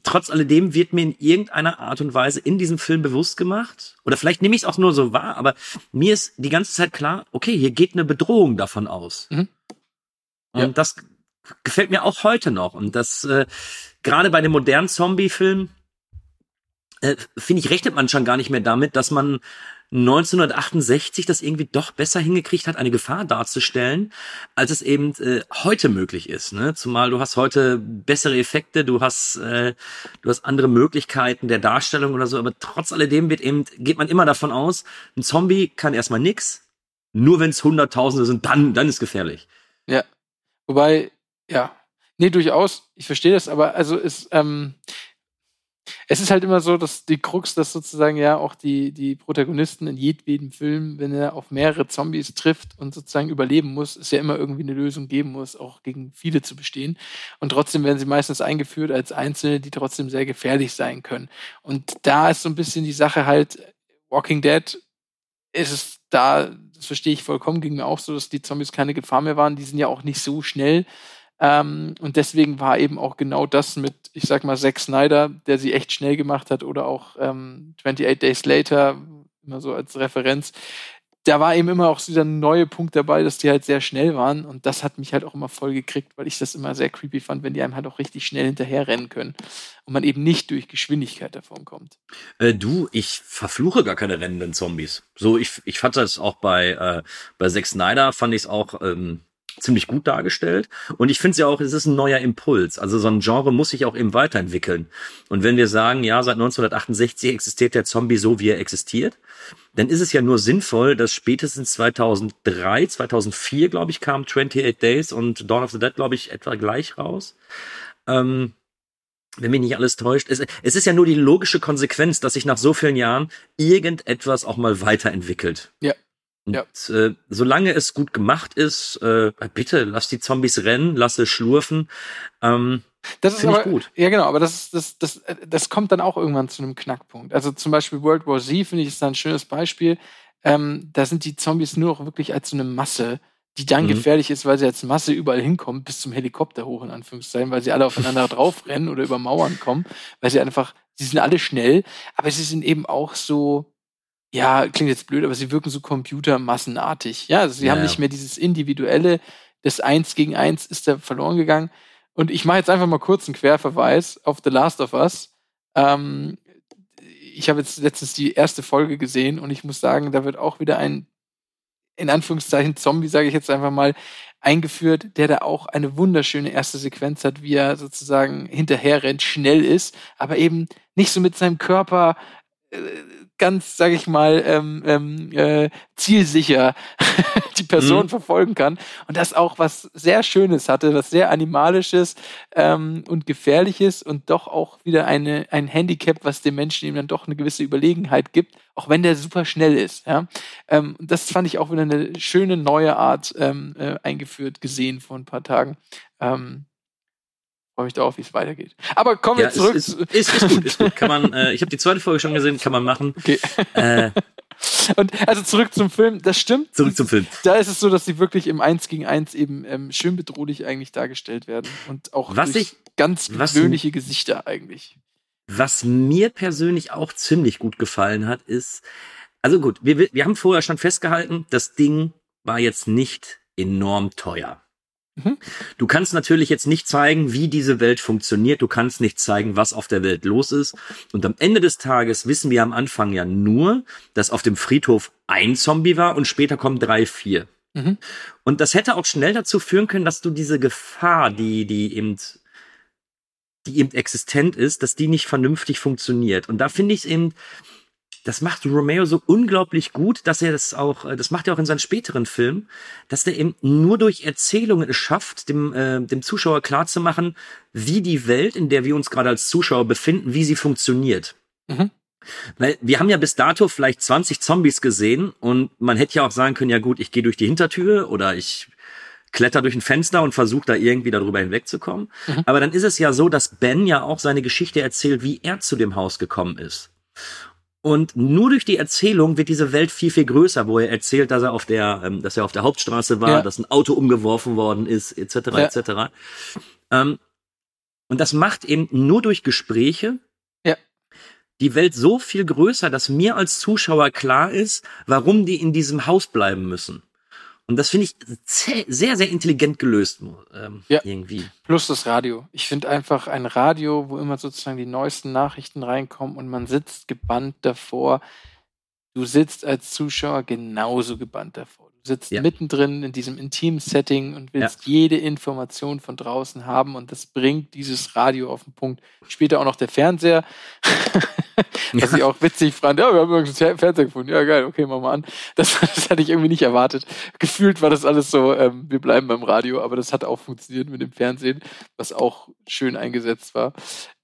S1: trotz alledem wird mir in irgendeiner Art und Weise in diesem Film bewusst gemacht, oder vielleicht nehme ich es auch nur so wahr, aber mir ist die ganze Zeit klar, okay, hier geht eine Bedrohung davon aus.
S2: Mhm.
S1: Und
S2: Ja.
S1: das gefällt mir auch heute noch. Und das, äh, gerade bei dem modernen Zombie-Film, äh, finde ich, rechnet man schon gar nicht mehr damit, dass man 1968 das irgendwie doch besser hingekriegt hat, eine Gefahr darzustellen, als es eben äh, heute möglich ist. Ne? Zumal du hast heute bessere Effekte, du hast, äh, du hast andere Möglichkeiten der Darstellung oder so, aber trotz alledem wird eben, geht man immer davon aus, ein Zombie kann erstmal nix, nur wenn es Hunderttausende sind, dann, dann ist gefährlich.
S2: Ja. Wobei, ja. Nee, durchaus. Ich verstehe das, aber also es, ähm, es ist halt immer so, dass die Krux, dass sozusagen ja auch die, die Protagonisten in jedem Film, wenn er auf mehrere Zombies trifft und sozusagen überleben muss, es ja immer irgendwie eine Lösung geben muss, auch gegen viele zu bestehen. Und trotzdem werden sie meistens eingeführt als Einzelne, die trotzdem sehr gefährlich sein können. Und da ist so ein bisschen die Sache halt, Walking Dead ist es da, das verstehe ich vollkommen, ging mir auch so, dass die Zombies keine Gefahr mehr waren. Die sind ja auch nicht so schnell. Ähm, und deswegen war eben auch genau das mit, ich sag mal, Zack Snyder, der sie echt schnell gemacht hat, oder auch ähm, 28 Days Later, immer so als Referenz. Da war eben immer auch dieser neue Punkt dabei, dass die halt sehr schnell waren. Und das hat mich halt auch immer voll gekriegt, weil ich das immer sehr creepy fand, wenn die einem halt auch richtig schnell hinterherrennen können. Und man eben nicht durch Geschwindigkeit davon kommt.
S1: Äh, du, ich verfluche gar keine rennenden Zombies. So, ich, ich fand das auch bei, äh, bei Zack Snyder, fand ich es auch ähm, ziemlich gut dargestellt. Und ich finde es ja auch, es ist ein neuer Impuls. Also so ein Genre muss sich auch eben weiterentwickeln. Und wenn wir sagen, ja, seit 1968 existiert der Zombie so, wie er existiert, dann ist es ja nur sinnvoll, dass spätestens 2003, 2004, glaube ich, kam 28 Days und Dawn of the Dead, glaube ich, etwa gleich raus. Ähm, wenn mich nicht alles täuscht, es, es ist ja nur die logische Konsequenz, dass sich nach so vielen Jahren irgendetwas auch mal weiterentwickelt.
S2: Ja.
S1: Und,
S2: Ja.
S1: äh, solange es gut gemacht ist, äh, bitte lass die Zombies rennen, lass sie schlurfen. Ähm,
S2: Das ist aber,
S1: gut.
S2: Ja, genau, aber das, das, das, äh, das kommt dann auch irgendwann zu einem Knackpunkt. Also zum Beispiel World War Z, finde ich, ist da ein schönes Beispiel. Ähm, da sind die Zombies nur noch wirklich als so eine Masse, die dann
S1: Mhm.
S2: gefährlich ist, weil sie als Masse überall hinkommen, bis zum Helikopter hoch, in Anführungszeichen, weil sie alle aufeinander [laughs] draufrennen oder über Mauern kommen, weil sie einfach, sie sind alle schnell, aber sie sind eben auch so, ja, klingt jetzt blöd, aber sie wirken so computermassenartig. Ja, also sie
S1: Ja,
S2: haben nicht mehr dieses individuelle, das Eins gegen Eins ist da verloren gegangen. Und ich mache jetzt einfach mal kurz einen Querverweis auf The Last of Us. Ähm, ich habe jetzt letztens die erste Folge gesehen und ich muss sagen, da wird auch wieder ein, in Anführungszeichen, Zombie, sage ich jetzt einfach mal, eingeführt, der da auch eine wunderschöne erste Sequenz hat, wie er sozusagen hinterher rennt, schnell ist, aber eben nicht so mit seinem Körper ganz, sage ich mal, ähm, ähm, äh, zielsicher [laughs] die Person
S1: Mhm.
S2: verfolgen kann. Und das auch was sehr Schönes hatte, was sehr Animalisches ähm, und Gefährliches und doch auch wieder eine, ein Handicap, was dem Menschen eben dann doch eine gewisse Überlegenheit gibt, auch wenn der super schnell ist. Ja? Ähm, und das fand ich auch wieder eine schöne neue Art ähm, äh, eingeführt, gesehen vor ein paar Tagen. Ähm, Freue mich darauf, wie es weitergeht. Aber kommen
S1: ja,
S2: wir zurück.
S1: ist, ist, ist, ist gut, ist gut. Kann man, [laughs] äh, ich habe die zweite Folge schon gesehen, kann man machen.
S2: Okay.
S1: Äh,
S2: Und also zurück zum Film, das stimmt.
S1: zurück zum Film.
S2: Da ist es so, dass sie wirklich im Eins gegen Eins eben ähm, schön bedrohlich eigentlich dargestellt werden. Und auch
S1: Was ich-
S2: ganz
S1: was-
S2: gewöhnliche Gesichter eigentlich.
S1: Was mir persönlich auch ziemlich gut gefallen hat, ist, also gut, wir, wir haben vorher schon festgehalten, das Ding war jetzt nicht enorm teuer.
S2: Mhm.
S1: Du kannst natürlich jetzt nicht zeigen, wie diese Welt funktioniert. Du kannst nicht zeigen, was auf der Welt los ist. Und am Ende des Tages wissen wir am Anfang ja nur, dass auf dem Friedhof ein Zombie war und später kommen drei, vier.
S2: Mhm.
S1: Und das hätte auch schnell dazu führen können, dass du diese Gefahr, die, die eben die eben existent ist, dass die nicht vernünftig funktioniert. Und da finde ich es eben, das macht Romeo so unglaublich gut, dass er das auch, äh, das macht er auch in seinen späteren Filmen, dass der eben nur durch Erzählungen es schafft, dem, äh, dem Zuschauer klarzumachen, wie die Welt, in der wir uns gerade als Zuschauer befinden, wie sie funktioniert.
S2: Mhm.
S1: Weil wir haben ja bis dato vielleicht 20 Zombies gesehen und man hätte ja auch sagen können, ja gut, ich gehe durch die Hintertür oder ich kletter durch ein Fenster und versuche da irgendwie darüber hinwegzukommen.
S2: Mhm.
S1: Aber dann ist es ja so, dass Ben ja auch seine Geschichte erzählt, wie er zu dem Haus gekommen ist. Und nur durch die Erzählung wird diese Welt viel, viel größer, wo er erzählt, dass er auf der, ähm, dass er auf der Hauptstraße war,
S2: Ja.
S1: dass ein Auto umgeworfen worden ist, etc.,
S2: Ja.
S1: etc. Ähm, Und das macht eben nur durch Gespräche
S2: Ja.
S1: die Welt so viel größer, dass mir als Zuschauer klar ist, warum die in diesem Haus bleiben müssen. Und das finde ich sehr, sehr intelligent gelöst ähm,
S2: Ja.
S1: irgendwie.
S2: Plus das Radio. Ich finde einfach ein Radio, wo immer sozusagen die neuesten Nachrichten reinkommen und man sitzt gebannt davor. Du sitzt als Zuschauer genauso gebannt davor. Sitzt
S1: Ja.
S2: mittendrin in diesem intimen Setting und willst jede Information von draußen haben und das bringt dieses Radio auf den Punkt. Später auch noch der Fernseher, [laughs] was ich auch witzig fand. Ja, wir haben übrigens einen Fernseher gefunden. Ja, geil, okay, machen wir an. Das, [laughs] das hatte ich irgendwie nicht erwartet. Gefühlt war das alles so, ähm, wir bleiben beim Radio, aber das hat auch funktioniert mit dem Fernsehen, was auch schön eingesetzt war.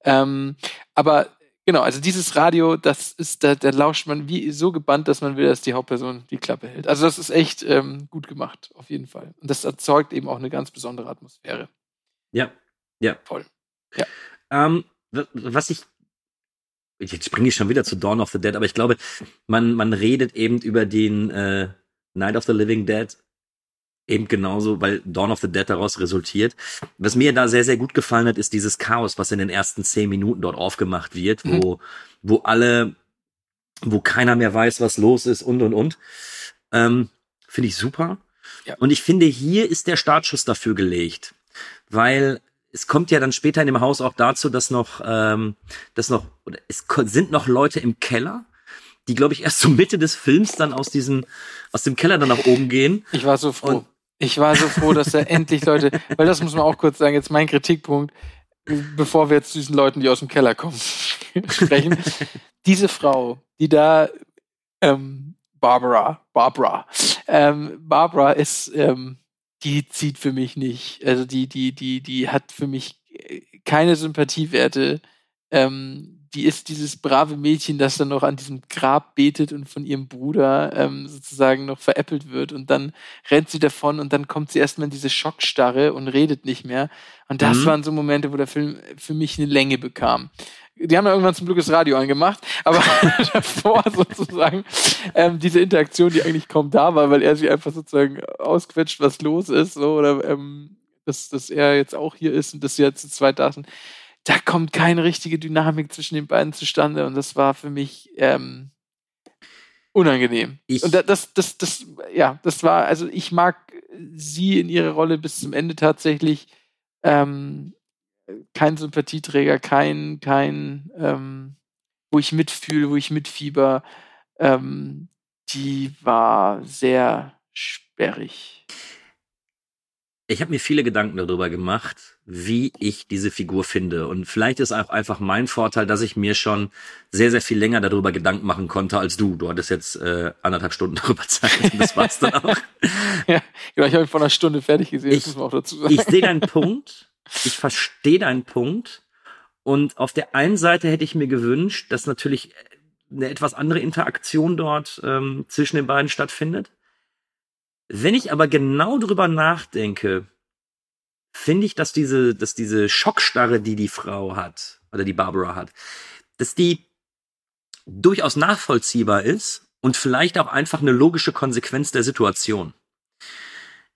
S2: Ähm, aber genau, also dieses Radio, das ist, da, da lauscht man wie so gebannt, dass man will, dass die Hauptperson die Klappe hält. Also das ist echt ähm, gut gemacht, auf jeden Fall. Und das erzeugt eben auch eine ganz besondere Atmosphäre.
S1: Ja, ja.
S2: Voll.
S1: Ähm, wa- was ich jetzt springe ich schon wieder zu Dawn of the Dead, aber ich glaube, man man redet eben über den äh, Night of the Living Dead eben genauso, weil Dawn of the Dead daraus resultiert. Was mir da sehr sehr gut gefallen hat, ist dieses Chaos, was in den ersten zehn Minuten dort aufgemacht wird, wo wo alle, wo keiner mehr weiß, was los ist und und und. Ähm, Finde ich super.
S2: Ja.
S1: Und ich finde, hier ist der Startschuss dafür gelegt, weil es kommt ja dann später in dem Haus auch dazu, dass noch, ähm, dass noch, oder es sind noch Leute im Keller, die, glaube ich, erst zur Mitte des Films dann aus diesem, aus dem Keller dann nach oben gehen.
S2: Ich war so froh.
S1: Und-
S2: ich war so froh, dass da endlich Leute, weil das muss man auch kurz sagen, jetzt mein Kritikpunkt, bevor wir jetzt zu diesen Leuten, die aus dem Keller kommen, [laughs] sprechen. Diese Frau, die da, ähm, Barbara, Barbara, ähm, Barbara ist, ähm, die zieht für mich nicht. Also die, die, die, die hat für mich äh, keine Sympathiewerte. Ähm, die ist dieses brave Mädchen, das dann noch an diesem Grab betet und von ihrem Bruder ähm, sozusagen noch veräppelt wird und dann rennt sie davon und dann kommt sie erstmal in diese Schockstarre und redet nicht mehr. Und das
S1: Mhm.
S2: waren so Momente, wo der Film für mich eine Länge bekam. Die haben ja irgendwann zum Glück das Radio angemacht, aber [laughs] davor sozusagen ähm, diese Interaktion, die eigentlich kaum da war, weil er sie einfach sozusagen ausquetscht, was los ist, so, oder ähm, dass, dass er jetzt auch hier ist und dass sie jetzt zu zweit da sind. Da kommt keine richtige Dynamik zwischen den beiden zustande und das war für mich ähm, unangenehm.
S1: Ich-
S2: und da- das, das, das, ja, das war, also ich mag sie in ihrer Rolle bis zum Ende tatsächlich. Ähm, kein Sympathieträger, kein, kein, ähm, wo ich mitfühle, wo ich mitfieber. Ähm, die war sehr sperrig.
S1: Ich habe mir viele Gedanken darüber gemacht, wie ich diese Figur finde. Und vielleicht ist auch einfach mein Vorteil, dass ich mir schon sehr, sehr viel länger darüber Gedanken machen konnte als du. Du hattest jetzt äh, anderthalb Stunden [laughs] darüber Zeit. Und das war's dann auch. [laughs]
S2: ja, genau, ich habe ihn vor einer Stunde fertig gesehen,
S1: Ich-
S2: das muss man auch dazu sagen.
S1: Ich sehe deinen Punkt. Ich verstehe deinen Punkt. Und auf der einen Seite hätte ich mir gewünscht, dass natürlich eine etwas andere Interaktion dort ähm, zwischen den beiden stattfindet. Wenn ich aber genau drüber nachdenke, finde ich, dass diese, dass diese Schockstarre, die die Frau hat, oder die Barbara hat, dass die durchaus nachvollziehbar ist und vielleicht auch einfach eine logische Konsequenz der Situation.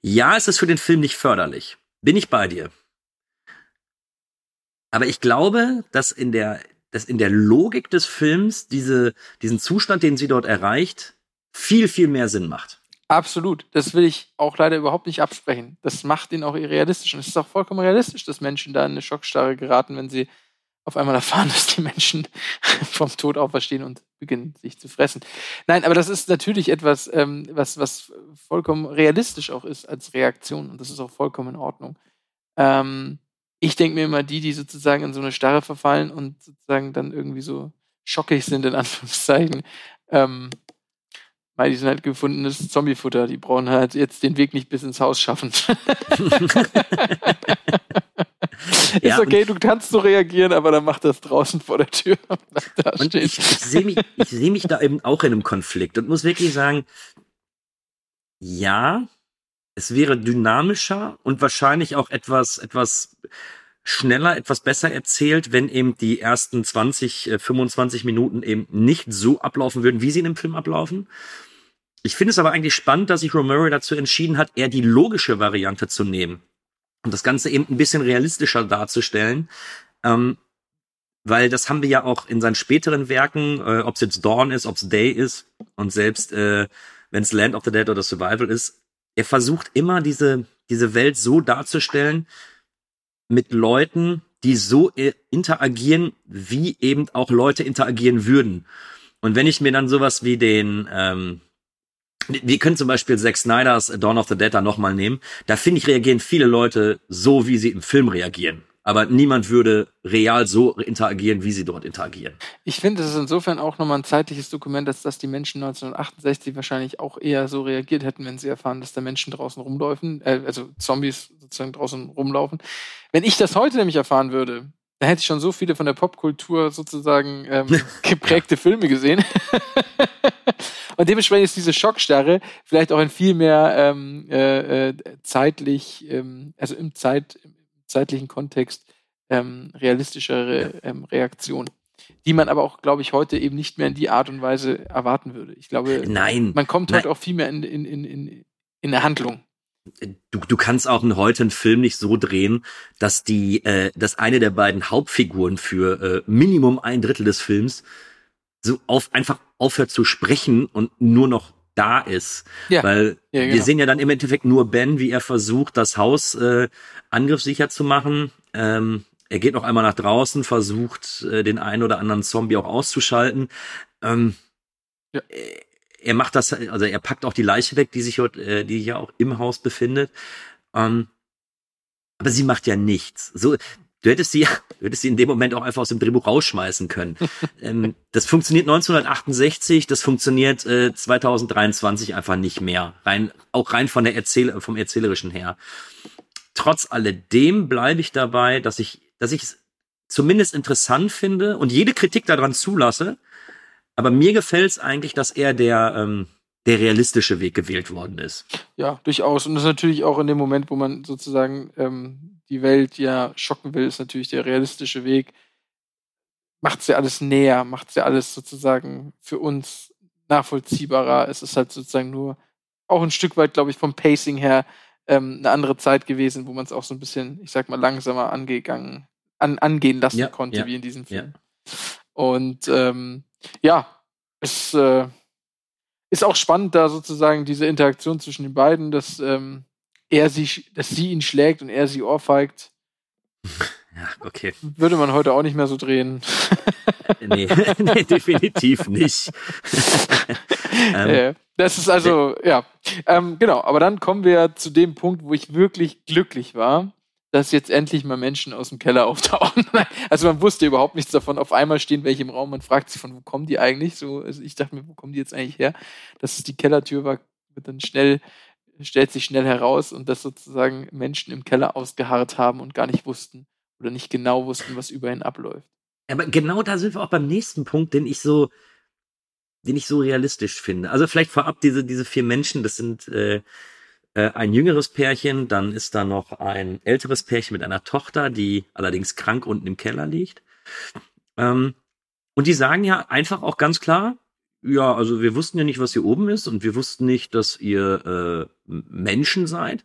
S1: Ja, es ist für den Film nicht förderlich. Bin ich bei dir. Aber ich glaube, dass in der, dass in der Logik des Films diese, diesen Zustand, den sie dort erreicht, viel, viel mehr Sinn macht.
S2: Absolut. Das will ich auch leider überhaupt nicht absprechen. Das macht ihn auch realistisch. Und es ist auch vollkommen realistisch, dass Menschen da in eine Schockstarre geraten, wenn sie auf einmal erfahren, [laughs] dass die Menschen vom Tod auferstehen und beginnen, sich zu fressen. Nein, aber das ist natürlich etwas, ähm, was, was vollkommen realistisch auch ist als Reaktion. Und das ist auch vollkommen in Ordnung. Ähm, ich denke mir immer, die, die sozusagen in so eine Starre verfallen und sozusagen dann irgendwie so schockig sind, in Anführungszeichen, ähm, weil die sind halt gefundenes Zombiefutter. Die brauchen halt jetzt den Weg nicht bis ins Haus schaffen. [laughs] [laughs]
S1: Ja,
S2: ist okay, du kannst so reagieren, aber dann mach das draußen vor der Tür. [laughs]
S1: Und ich, ich sehe mich, ich sehe mich da eben auch in einem Konflikt und muss wirklich sagen, ja, es wäre dynamischer und wahrscheinlich auch etwas, etwas schneller, etwas besser erzählt, wenn eben die ersten 20, äh, 25 Minuten eben nicht so ablaufen würden, wie sie in dem Film ablaufen. Ich finde es aber eigentlich spannend, dass sich Romero dazu entschieden hat, eher die logische Variante zu nehmen. und das Ganze eben ein bisschen realistischer darzustellen. Ähm, weil das haben wir ja auch in seinen späteren Werken, äh, ob es jetzt Dawn ist, ob es Day ist und selbst äh, wenn es Land of the Dead oder Survival ist, er versucht immer diese diese Welt so darzustellen mit Leuten, die so äh, interagieren, wie eben auch Leute interagieren würden. Und wenn ich mir dann sowas wie den ähm, wir können zum Beispiel Zack Snyders Dawn of the Dead da nochmal nehmen. Da finde ich, reagieren viele Leute so, wie sie im Film reagieren aber niemand würde real so interagieren, wie sie dort interagieren.
S2: Ich finde, es ist insofern auch nochmal ein zeitliches Dokument, dass, dass die Menschen 1968 wahrscheinlich auch eher so reagiert hätten, wenn sie erfahren, dass da Menschen draußen rumlaufen, äh, also Zombies sozusagen draußen rumlaufen. Wenn ich das heute nämlich erfahren würde, dann hätte ich schon so viele von der Popkultur sozusagen ähm, [laughs] geprägte Filme gesehen. [laughs] Und dementsprechend ist diese Schockstarre vielleicht auch ein viel mehr ähm, äh, äh, zeitlich, ähm, also im Zeit, zeitlichen Kontext ähm, realistischere ähm, Reaktion. Die man aber auch, glaube ich, heute eben nicht mehr in die Art und Weise erwarten würde. Ich glaube,
S1: Nein.
S2: man kommt
S1: Nein.
S2: heute auch viel mehr in, in, in, in, in der Handlung.
S1: Du, du kannst auch einen, heute einen Film nicht so drehen, dass die, äh, dass eine der beiden Hauptfiguren für äh, Minimum ein Drittel des Films so auf einfach aufhört zu sprechen und nur noch da ist.
S2: Ja.
S1: Weil
S2: Ja,
S1: wir
S2: genau.
S1: sehen ja dann im Endeffekt nur Ben, wie er versucht, das Haus äh, angriffssicher zu machen. Ähm, er geht noch einmal nach draußen, versucht, äh, den einen oder anderen Zombie auch auszuschalten. Ähm,
S2: Ja.
S1: äh, Er macht das, also er packt auch die Leiche weg, die sich dort, äh, die ja auch im Haus befindet. Ähm, aber sie macht ja nichts. So, du hättest sie, du hättest sie in dem Moment auch einfach aus dem Drehbuch rausschmeißen können. [laughs] ähm, das funktioniert 1968, das funktioniert äh, 2023 einfach nicht mehr. Rein, auch rein von der Erzähl vom erzählerischen her. Trotz alledem bleibe ich dabei, dass ich, dass ich es zumindest interessant finde und jede Kritik daran zulasse. Aber mir gefällt es eigentlich, dass er der, ähm, der realistische Weg gewählt worden ist.
S2: Ja, durchaus. Und das ist natürlich auch in dem Moment, wo man sozusagen ähm, die Welt ja schocken will, ist natürlich der realistische Weg. Macht's ja alles näher, macht's ja alles sozusagen für uns nachvollziehbarer. Es ist halt sozusagen nur auch ein Stück weit, glaube ich, vom Pacing her ähm, eine andere Zeit gewesen, wo man es auch so ein bisschen, ich sag mal, langsamer angegangen, an, angehen lassen
S1: Ja,
S2: konnte,
S1: ja,
S2: wie in diesem Film. Und ähm, ja, es äh, ist auch spannend, da sozusagen diese Interaktion zwischen den beiden, dass ähm, er sie, dass sie ihn schlägt und er sie ohrfeigt. [laughs]
S1: Ja, okay.
S2: Würde man heute auch nicht mehr so drehen. [laughs]
S1: Nee, [laughs] nee definitiv nicht. ähm,
S2: Äh, das ist also, ja. Ähm, genau, aber dann kommen wir zu dem Punkt, wo ich wirklich glücklich war, dass jetzt endlich mal Menschen aus dem Keller auftauchen. also man wusste überhaupt nichts davon. Auf einmal stehen welche im Raum, man fragt sich von, wo kommen die eigentlich? So, also ich dachte mir, wo kommen die jetzt eigentlich her? Dass es die Kellertür war, wird dann schnell, stellt sich schnell heraus und dass sozusagen Menschen im Keller ausgeharrt haben und gar nicht wussten oder nicht genau wussten, was über ihn abläuft.
S1: Aber genau da sind wir auch beim nächsten Punkt, den ich so, den ich so realistisch finde. Also vielleicht vorab diese, diese vier Menschen, das sind äh, äh, ein jüngeres Pärchen, dann ist da noch ein älteres Pärchen mit einer Tochter, die allerdings krank unten im Keller liegt. Ähm, und die sagen ja einfach auch ganz klar, ja, also wir wussten ja nicht, was hier oben ist und wir wussten nicht, dass ihr äh, Menschen seid.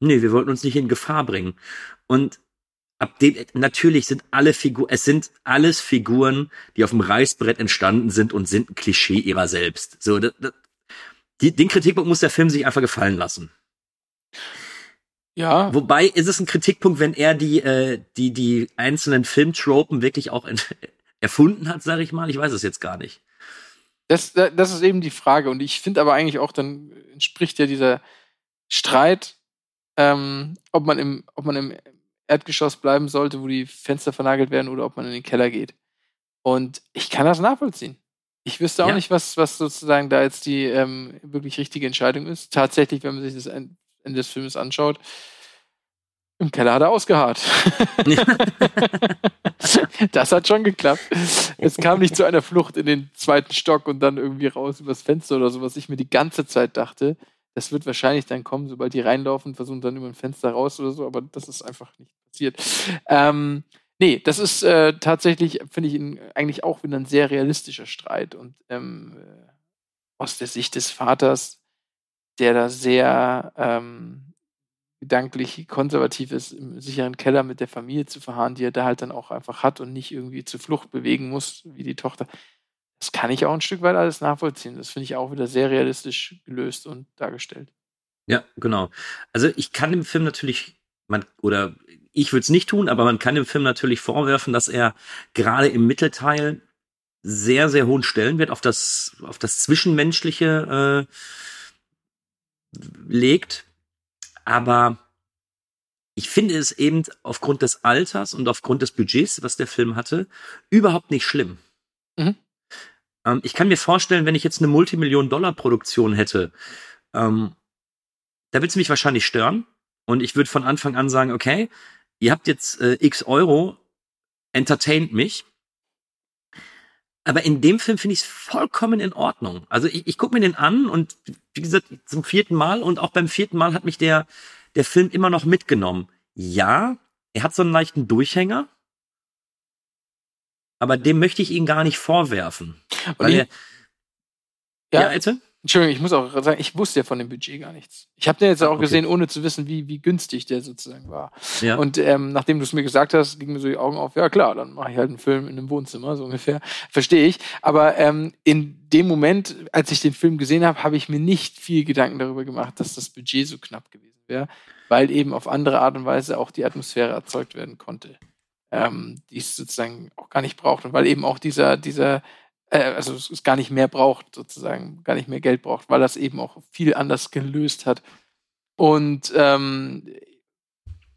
S1: Nee, wir wollten uns nicht in Gefahr bringen. Und ab dem, natürlich sind alle Figuren, es sind alles Figuren, die auf dem Reißbrett entstanden sind und sind ein Klischee ihrer selbst. So, das, das, die, den Kritikpunkt muss der Film sich einfach gefallen lassen.
S2: Ja,
S1: Wobei ist es ein Kritikpunkt, wenn er die, äh, die, die einzelnen Filmtropen wirklich auch ent- [laughs] erfunden hat, sage ich mal. Ich weiß es jetzt gar nicht.
S2: Das, das ist eben die Frage. Und ich finde aber eigentlich auch, dann entspricht ja dieser Streit, ähm, ob, man im, ob man im Erdgeschoss bleiben sollte, wo die Fenster vernagelt werden, oder ob man in den Keller geht. Und ich kann das nachvollziehen. Ich wüsste auch
S1: Ja.
S2: nicht, was, was sozusagen da jetzt die ähm, wirklich richtige Entscheidung ist. Tatsächlich, wenn man sich das Ende des Films anschaut, im Keller hat er ausgeharrt. [laughs] das hat schon geklappt. Es kam nicht zu einer Flucht in den zweiten Stock und dann irgendwie raus übers Fenster oder so, was ich mir die ganze Zeit dachte. Das wird wahrscheinlich dann kommen, sobald die reinlaufen, versuchen dann über ein Fenster raus oder so, aber das ist einfach nicht passiert. Ähm, nee, das ist äh, tatsächlich, finde ich, ein, eigentlich auch wieder ein sehr realistischer Streit und ähm, äh, aus der Sicht des Vaters, der da sehr ähm, gedanklich konservativ ist, im sicheren Keller mit der Familie zu verharren, die er da halt dann auch einfach hat und nicht irgendwie zur Flucht bewegen muss, wie die Tochter. Das kann ich auch ein Stück weit alles nachvollziehen. Das finde ich auch wieder sehr realistisch gelöst und dargestellt.
S1: Ja, genau. Also ich kann dem Film natürlich, man, oder ich würde es nicht tun, aber man kann dem Film natürlich vorwerfen, dass er gerade im Mittelteil sehr, sehr hohen Stellenwert auf das, auf das Zwischenmenschliche äh, legt. Aber ich finde es eben aufgrund des Alters und aufgrund des Budgets, was der Film hatte, überhaupt nicht schlimm. Mhm. Ähm, ich kann mir vorstellen, wenn ich jetzt eine Multimillion-Dollar-Produktion hätte, ähm, da wird es mich wahrscheinlich stören. Und ich würde von Anfang an sagen, okay, ihr habt jetzt äh, x Euro, entertaint mich. Aber in dem Film finde ich es vollkommen in Ordnung. Also ich, ich gucke mir den an und wie gesagt, zum vierten Mal und auch beim vierten Mal hat mich der, der Film immer noch mitgenommen. Ja, er hat so einen leichten Durchhänger, aber dem möchte ich ihn gar nicht vorwerfen. Weil er,
S2: ja, ja, bitte? Entschuldigung, ich muss auch sagen, ich wusste ja von dem Budget gar nichts. Ich habe den jetzt auch okay. gesehen, ohne zu wissen, wie, wie günstig der sozusagen war. Ja. Und ähm, nachdem du es mir gesagt hast, gingen mir so die Augen auf, ja klar, dann mache ich halt einen Film in einem Wohnzimmer, so ungefähr. Verstehe ich. Aber ähm, in dem Moment, als ich den Film gesehen habe, habe ich mir nicht viel Gedanken darüber gemacht, dass das Budget so knapp gewesen wäre, weil eben auf andere Art und Weise auch die Atmosphäre erzeugt werden konnte. Ähm, die es sozusagen auch gar nicht braucht. Und weil eben auch dieser, dieser äh, also es gar nicht mehr braucht, sozusagen, gar nicht mehr Geld braucht, weil das eben auch viel anders gelöst hat. Und ähm,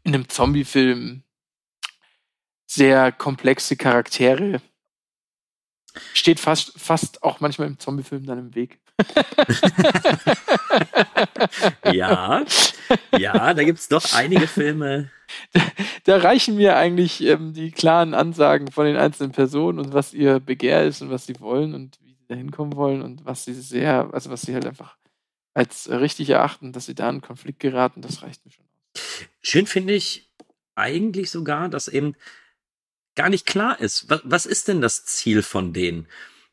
S2: in einem Zombie-Film sehr komplexe Charaktere steht fast, fast auch manchmal im Zombie-Film dann im Weg.
S1: Ja, ja, da gibt es doch einige Filme.
S2: Da, da reichen mir eigentlich ähm, die klaren Ansagen von den einzelnen Personen und was ihr Begehr ist und was sie wollen und wie sie da hinkommen wollen und was sie sehr, also was sie halt einfach als richtig erachten, dass sie da in Konflikt geraten, das reicht mir schon.
S1: Schön finde ich eigentlich sogar, dass eben gar nicht klar ist, was, was ist denn das Ziel von denen?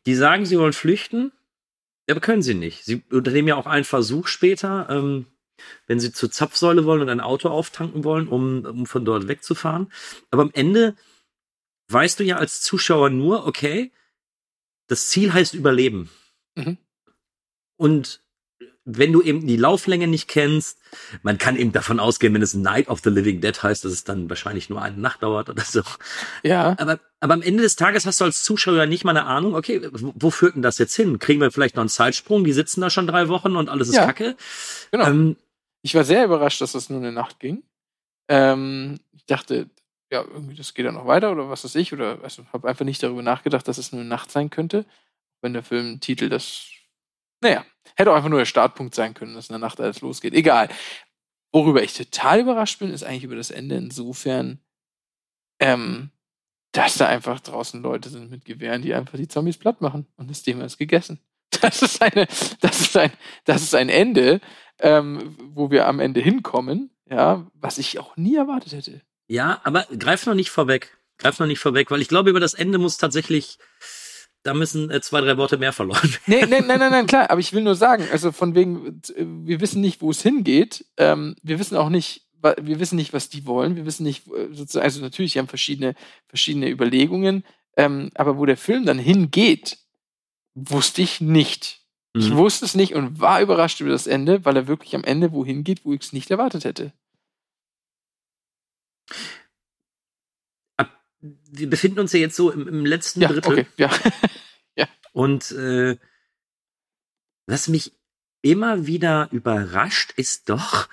S1: Die sagen, sie wollen flüchten, aber können sie nicht. Sie unternehmen ja auch einen Versuch später, ähm, wenn sie zur Zapfsäule wollen und ein Auto auftanken wollen, um, um von dort wegzufahren. Aber am Ende weißt du ja als Zuschauer nur, okay, das Ziel heißt Überleben. Mhm. Und wenn du eben die Lauflänge nicht kennst, man kann eben davon ausgehen, wenn es Night of the Living Dead heißt, dass es dann wahrscheinlich nur eine Nacht dauert oder so.
S2: Ja.
S1: Aber, aber am Ende des Tages hast du als Zuschauer nicht mal eine Ahnung, okay, wo, wo führt denn das jetzt hin? Kriegen wir vielleicht noch einen Zeitsprung? Die sitzen da schon drei Wochen und alles ist ja. Kacke.
S2: Genau. Ähm, ich war sehr überrascht, dass das nur eine Nacht ging. Ähm, ich dachte, ja, irgendwie, das geht ja noch weiter oder was weiß ich, oder also, habe einfach nicht darüber nachgedacht, dass es nur eine Nacht sein könnte. Wenn der Filmtitel das naja, hätte auch einfach nur der Startpunkt sein können, dass in der Nacht alles losgeht. Egal. Worüber ich total überrascht bin, ist eigentlich über das Ende insofern, ähm, dass da einfach draußen Leute sind mit Gewehren, die einfach die Zombies platt machen und das Thema ist gegessen. [laughs] Das ist eine, das ist ein, das ist ein Ende, ähm, wo wir am Ende hinkommen, ja, was ich auch nie erwartet hätte.
S1: Ja, aber greif noch nicht vorweg. Greif noch nicht vorweg, weil ich glaube, über das Ende muss tatsächlich da müssen äh, zwei, drei Worte mehr verloren werden.
S2: Nee, nee, nein, nein, nein, klar, aber ich will nur sagen, also von wegen, wir wissen nicht, wo es hingeht. Ähm, wir wissen auch nicht, wir wissen nicht, was die wollen. Wir wissen nicht, äh, sozusagen, also natürlich, die haben verschiedene, verschiedene Überlegungen, ähm, aber wo der Film dann hingeht, wusste ich nicht. Mhm. Ich wusste es nicht und war überrascht über das Ende, weil er wirklich am Ende wohin geht, wo ich es nicht erwartet hätte.
S1: Wir befinden uns ja jetzt so im, im letzten
S2: ja,
S1: Drittel.
S2: Okay, ja. [laughs]
S1: ja. Und äh, was mich immer wieder überrascht, ist doch,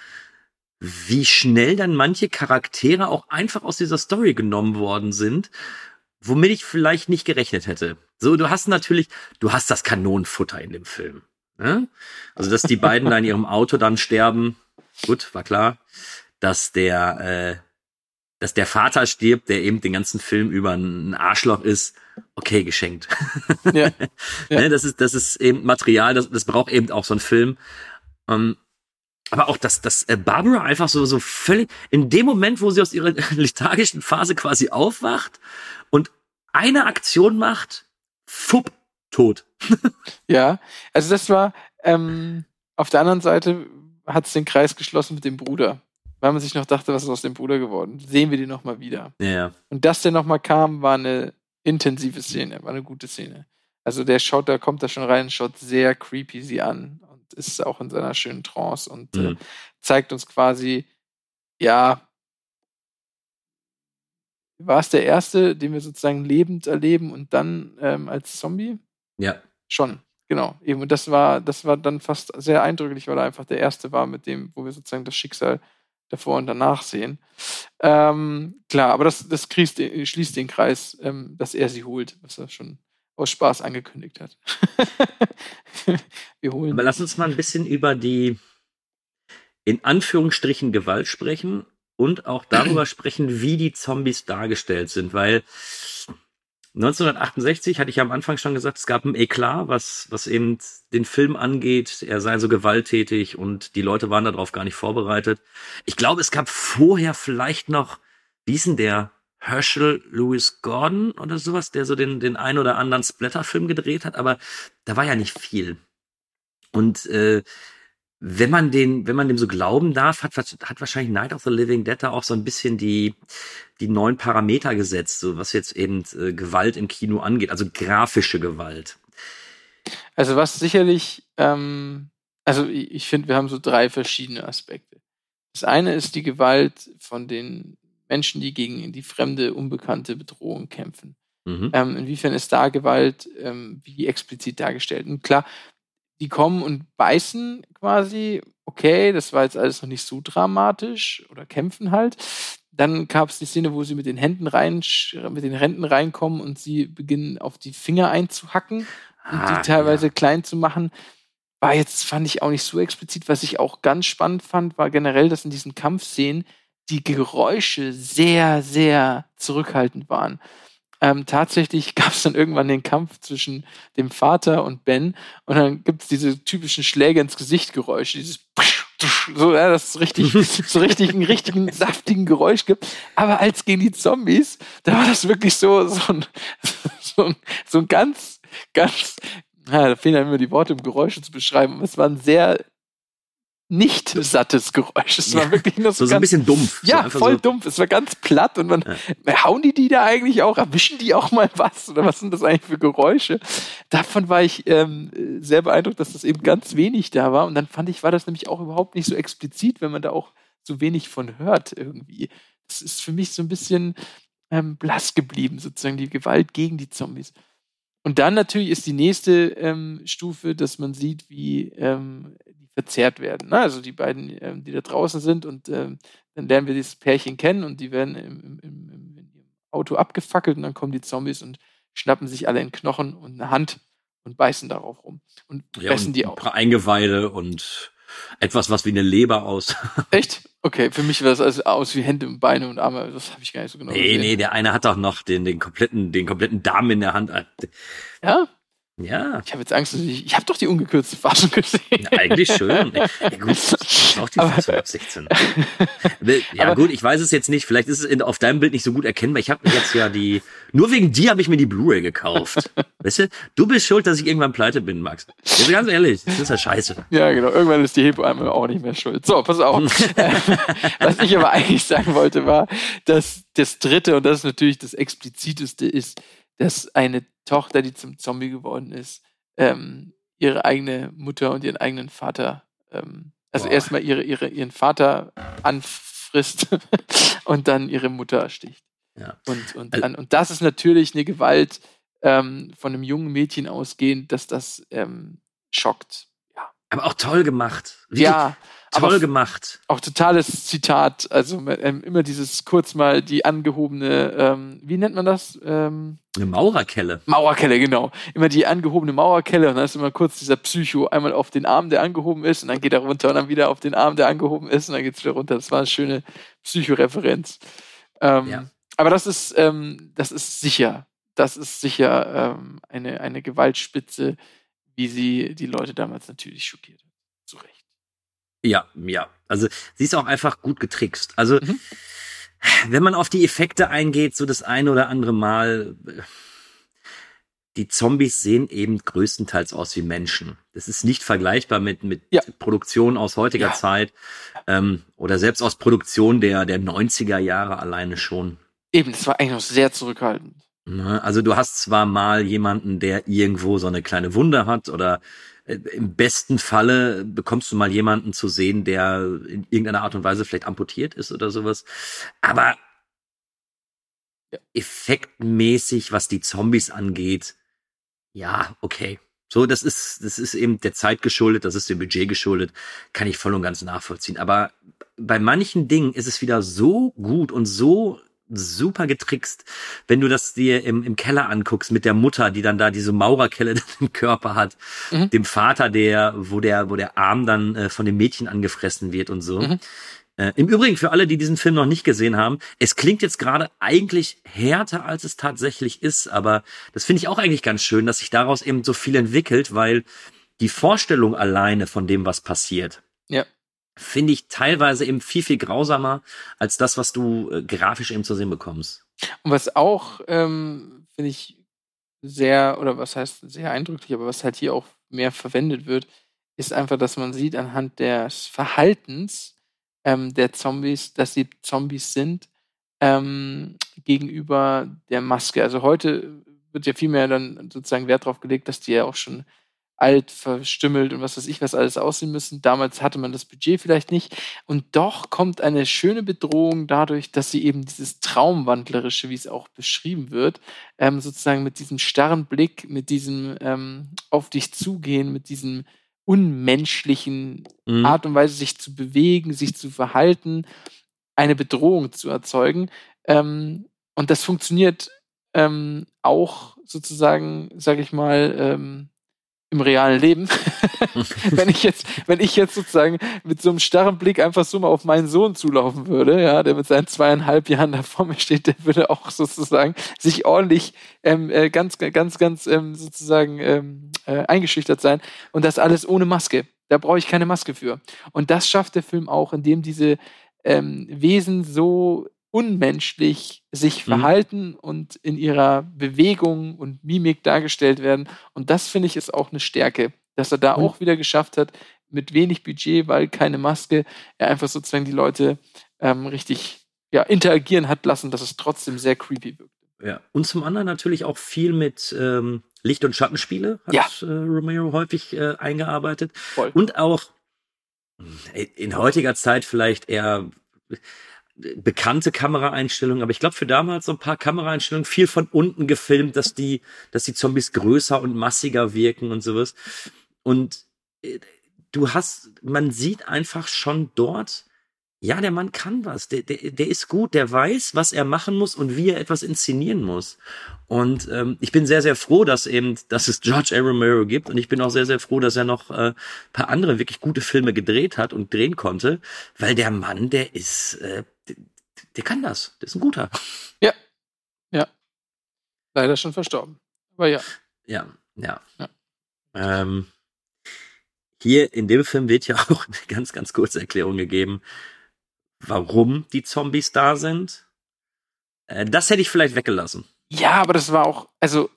S1: wie schnell dann manche Charaktere auch einfach aus dieser Story genommen worden sind, womit ich vielleicht nicht gerechnet hätte. So, du hast natürlich, du hast das Kanonenfutter in dem Film. Ne? Also, dass die beiden da in ihrem [laughs] Auto dann sterben, gut, war klar. Dass der äh, dass der Vater stirbt, der eben den ganzen Film über ein Arschloch ist, okay, geschenkt. Ja. [laughs] ja. Ne, das ist, das ist eben Material, das, das braucht eben auch so ein Film. Um, ähm, aber auch, dass, dass äh, Barbara einfach so, so völlig, in dem Moment, wo sie aus ihrer [laughs] lethargischen Phase quasi aufwacht und eine Aktion macht, fupp, tot. [laughs]
S2: ja, also das war, ähm, auf der anderen Seite hat es den Kreis geschlossen mit dem Bruder weil man sich noch dachte, was ist aus dem Bruder geworden? Sehen wir den nochmal wieder.
S1: Ja.
S2: Und dass der nochmal kam, war eine intensive Szene, war eine gute Szene. Also der schaut, da kommt da schon rein, schaut sehr creepy sie an und ist auch in seiner schönen Trance und äh,
S1: Mhm.
S2: zeigt uns quasi, ja, war es der erste, den wir sozusagen lebend erleben und dann ähm, als Zombie?
S1: Ja.
S2: Schon, genau. Eben, und das war, das war dann fast sehr eindrücklich, weil er einfach der erste war, mit dem, wo wir sozusagen das Schicksal davor und danach sehen. Ähm, klar, aber das, das schließt, den- schließt den Kreis, ähm, dass er sie holt, was er schon aus Spaß angekündigt hat. [laughs] wir holen.
S1: Aber lass uns mal ein bisschen über die in Anführungsstrichen Gewalt sprechen und auch darüber [clears throat] sprechen, wie die Zombies dargestellt sind, weil 1968 hatte ich ja am Anfang schon gesagt, es gab ein Eklat, was, was eben den Film angeht. Er sei so gewalttätig und die Leute waren darauf gar nicht vorbereitet. Ich glaube, es gab vorher vielleicht noch, wie hieß denn der? Herschel Lewis Gordon oder sowas, der so den, den ein oder anderen Splatterfilm gedreht hat, aber da war ja nicht viel. Und äh, wenn man den, wenn man dem so glauben darf, hat, hat wahrscheinlich Night of the Living Dead da auch so ein bisschen die, die neuen Parameter gesetzt, so was jetzt eben äh, Gewalt im Kino angeht, also grafische Gewalt.
S2: Also was sicherlich, ähm, also ich, ich finde, wir haben so drei verschiedene Aspekte. Das eine ist die Gewalt von den Menschen, die gegen die fremde, unbekannte Bedrohung kämpfen.
S1: Mhm.
S2: Ähm, inwiefern ist da Gewalt ähm, wie explizit dargestellt? Und klar, die kommen und beißen quasi, okay, das war jetzt alles noch nicht so dramatisch oder kämpfen halt. Dann gab es die Szene, wo sie mit den Händen rein, mit den Händen reinkommen und sie beginnen auf die Finger einzuhacken und
S1: Ah,
S2: die teilweise
S1: ja.
S2: klein zu machen. War jetzt, fand ich auch nicht so explizit. Was ich auch ganz spannend fand, war generell, dass in diesen Kampfszenen die Geräusche sehr, sehr zurückhaltend waren. Ähm, tatsächlich [laughs] gab es dann irgendwann den Kampf zwischen dem Vater und Ben und dann gibt es diese typischen Schläge ins Gesicht Geräusche, dieses so, ja, das ist richtig, [laughs] so richtig einen richtigen saftigen Geräusch gibt. Aber als gegen die Zombies, da war das wirklich so, so ein, [laughs] so ein, so ein ganz, ganz, ja, da fehlen dann immer die Worte, um Geräusche zu beschreiben. Es war ein sehr nicht sattes Geräusch. Es war
S1: Ja,
S2: wirklich nur so,
S1: So, so ein
S2: ganz,
S1: bisschen dumpf. so
S2: ja,
S1: einfach
S2: voll
S1: so,
S2: dumpf. Es war ganz platt und man hauen die die da eigentlich auch, erwischen die auch mal was oder was sind das eigentlich für Geräusche? Davon war ich ähm, sehr beeindruckt, dass das eben ganz wenig da war und dann fand ich, war das nämlich auch überhaupt nicht so explizit, wenn man da auch so wenig von hört irgendwie. Das ist für mich so ein bisschen ähm, blass geblieben, sozusagen die Gewalt gegen die Zombies. Und dann natürlich ist die nächste ähm, Stufe, dass man sieht, wie ähm, verzehrt werden. Ne? Also die beiden, ähm, die da draußen sind und ähm, dann lernen wir dieses Pärchen kennen und die werden im, im, im, im Auto abgefackelt und dann kommen die Zombies und schnappen sich alle in Knochen und eine Hand und beißen darauf rum und
S1: ja,
S2: fressen die
S1: ein
S2: auch.
S1: paar Eingeweide und etwas, was wie eine Leber aus. [laughs]
S2: Echt? Okay, für mich war das also aus wie Hände und Beine und Arme. Das habe ich gar nicht so genau
S1: nee,
S2: gesehen.
S1: nee, der eine hat doch noch den, den kompletten, den kompletten Darm in der Hand.
S2: Ja,
S1: Ja,
S2: ich habe jetzt Angst, dass ich, ich habe doch die ungekürzte Fassung gesehen.
S1: Ja, eigentlich schon. [laughs] Ja, gut, ist auch die Fassung ab 16. [laughs] Ja,
S2: Aber-
S1: gut, ich weiß es jetzt nicht. Vielleicht ist es in, auf deinem Bild nicht so gut erkennbar. Ich habe jetzt ja die. Nur wegen dir habe ich mir die Blu-ray gekauft. Weißt du? Du bist schuld, dass ich irgendwann pleite bin, Max. Also ganz ehrlich, das ist ja scheiße.
S2: Ja, genau. Irgendwann ist die Hebamme auch nicht mehr schuld. So, pass auf. [laughs] Was ich aber eigentlich sagen wollte, war, dass das Dritte, und das ist natürlich das Expliziteste, ist, dass eine Tochter, die zum Zombie geworden ist, ähm, ihre eigene Mutter und ihren eigenen Vater, ähm, also
S1: Boah.
S2: erstmal ihre, ihre, ihren Vater anfrisst [laughs] und dann ihre Mutter ersticht.
S1: Ja.
S2: Und, und,
S1: Also-
S2: an, und das ist natürlich eine Gewalt ähm, von einem jungen Mädchen ausgehend, dass das ähm, schockt. Ja,
S1: Aber auch toll gemacht. Wirklich
S2: ja
S1: toll
S2: aber
S1: gemacht.
S2: auch totales Zitat. Also ähm, immer dieses kurz mal die angehobene, ähm, wie nennt man das? Ähm,
S1: Eine Maurerkelle.
S2: Mauerkelle, genau. Immer die angehobene Mauerkelle und dann ist immer kurz dieser Psycho einmal auf den Arm, der angehoben ist und dann geht er runter und dann wieder auf den Arm, der angehoben ist und dann geht's wieder runter. Das war eine schöne Psychoreferenz. Ähm,
S1: Ja.
S2: Aber das ist, ähm, das ist sicher. Das ist sicher ähm, eine, eine Gewaltspitze, wie sie die Leute damals natürlich schockiert hat. Zu Recht.
S1: Ja, ja. Also sie ist auch einfach gut getrickst. Also
S2: Mhm.
S1: wenn man auf die Effekte eingeht, so das eine oder andere Mal, die Zombies sehen eben größtenteils aus wie Menschen. Das ist nicht vergleichbar mit, mit
S2: Ja.
S1: Produktionen aus heutiger
S2: Ja.
S1: Zeit ähm, oder selbst aus Produktionen der, der 90er Jahre alleine schon.
S2: Eben, das war eigentlich noch sehr zurückhaltend.
S1: Ne? Also du hast zwar mal jemanden, der irgendwo so eine kleine Wunde hat oder im besten Falle bekommst du mal jemanden zu sehen, der in irgendeiner Art und Weise vielleicht amputiert ist oder sowas. Aber effektmäßig, was die Zombies angeht, ja, okay. So, das ist, das ist eben der Zeit geschuldet, das ist dem Budget geschuldet, kann ich voll und ganz nachvollziehen. Aber bei manchen Dingen ist es wieder so gut und so super getrickst, wenn du das dir im, im Keller anguckst mit der Mutter, die dann da diese Maurerkelle [laughs] im Körper hat,
S2: Mhm.
S1: dem Vater, der, wo der, wo der Arm dann äh, von dem Mädchen angefressen wird und so.
S2: Mhm.
S1: Äh, Im Übrigen, für alle, die diesen Film noch nicht gesehen haben, es klingt jetzt gerade eigentlich härter, als es tatsächlich ist, aber das finde ich auch eigentlich ganz schön, dass sich daraus eben so viel entwickelt, weil die Vorstellung alleine von dem, was passiert,
S2: Ja.
S1: Finde ich teilweise eben viel, viel grausamer als das, was du äh, grafisch eben zu sehen bekommst.
S2: Und was auch, ähm, finde ich, sehr, oder was heißt sehr eindrücklich, aber was halt hier auch mehr verwendet wird, ist einfach, dass man sieht anhand des Verhaltens ähm, der Zombies, dass sie Zombies sind ähm, gegenüber der Maske. Also heute wird ja viel mehr dann sozusagen Wert darauf gelegt, dass die ja auch schon alt, verstümmelt und was weiß ich, was alles aussehen müssen. Damals hatte man das Budget vielleicht nicht. Und doch kommt eine schöne Bedrohung dadurch, dass sie eben dieses Traumwandlerische, wie es auch beschrieben wird, ähm, sozusagen mit diesem starren Blick, mit diesem ähm, auf dich zugehen, mit diesem unmenschlichen
S1: Mhm.
S2: Art und Weise, sich zu bewegen, sich zu verhalten, eine Bedrohung zu erzeugen. Ähm, und das funktioniert ähm, auch sozusagen, sage ich mal, ähm, im realen Leben. [laughs] wenn ich jetzt, wenn ich jetzt sozusagen mit so einem starren Blick einfach so mal auf meinen Sohn zulaufen würde, ja, der mit seinen zweieinhalb Jahren da vor mir steht, der würde auch sozusagen sich ordentlich ähm, äh, ganz, ganz, ganz ähm, sozusagen ähm, äh, eingeschüchtert sein und das alles ohne Maske. Da brauche ich keine Maske für. Und das schafft der Film auch, indem diese ähm, Wesen so unmenschlich sich
S1: Mhm.
S2: verhalten und in ihrer Bewegung und Mimik dargestellt werden. Und das finde ich ist auch eine Stärke, dass er da
S1: Und-
S2: auch wieder geschafft hat, mit wenig Budget, weil keine Maske, er einfach sozusagen die Leute ähm, richtig ja, interagieren hat lassen, dass es trotzdem sehr creepy wirkt.
S1: Ja. Und zum anderen natürlich auch viel mit ähm, Licht- und Schattenspiele hat
S2: Ja.
S1: äh, Romero häufig äh, eingearbeitet.
S2: Voll.
S1: Und auch äh, in heutiger Zeit vielleicht eher bekannte Kameraeinstellungen, aber ich glaube für damals so ein paar Kameraeinstellungen viel von unten gefilmt, dass die, dass die Zombies größer und massiger wirken und sowas. Und äh, du hast, man sieht einfach schon dort, ja, der Mann kann was, der, der, der ist gut, der weiß, was er machen muss und wie er etwas inszenieren muss. Und ähm, ich bin sehr, sehr froh, dass eben, dass es George A. Romero gibt und ich bin auch sehr, sehr froh, dass er noch äh, paar andere wirklich gute Filme gedreht hat und drehen konnte, weil der Mann, der ist, äh, der, der kann das, der ist ein guter.
S2: Leider schon verstorben. Aber ja.
S1: Ja, ja.
S2: Ja.
S1: Ähm, hier in dem Film wird ja [laughs] auch eine ganz, ganz kurze Erklärung gegeben, warum die Zombies da sind. Äh, das hätte ich vielleicht weggelassen.
S2: Ja, aber das war auch, also,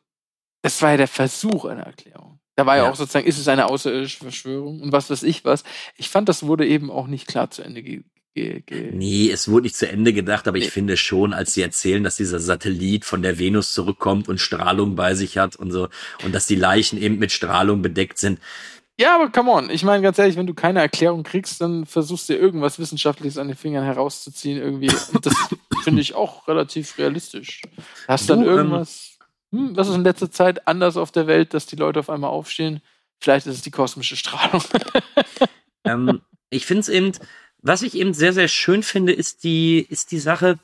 S2: das war ja der Versuch einer Erklärung. Da war ja,
S1: Ja.
S2: auch sozusagen, ist es eine außerirdische Verschwörung und was weiß ich was. Ich fand, das wurde eben auch nicht klar zu Ende ge ge ge
S1: Nee, es wurde nicht zu Ende gedacht, aber ich
S2: Nee.
S1: finde schon, als sie erzählen, dass dieser Satellit von der Venus zurückkommt und Strahlung bei sich hat und so, und dass die Leichen eben mit Strahlung bedeckt sind.
S2: Ja, aber come on. Ich meine, ganz ehrlich, wenn du keine Erklärung kriegst, dann versuchst du dir irgendwas Wissenschaftliches an den Fingern herauszuziehen irgendwie. Und das [laughs] finde ich auch relativ realistisch. Hast dann
S1: Du, ähm,
S2: irgendwas, hm, was ist in letzter Zeit anders auf der Welt, dass die Leute auf einmal aufstehen? Vielleicht ist es die kosmische Strahlung. [laughs]
S1: ähm, ich finde es eben, was ich eben sehr, sehr schön finde, ist die, ist die Sache,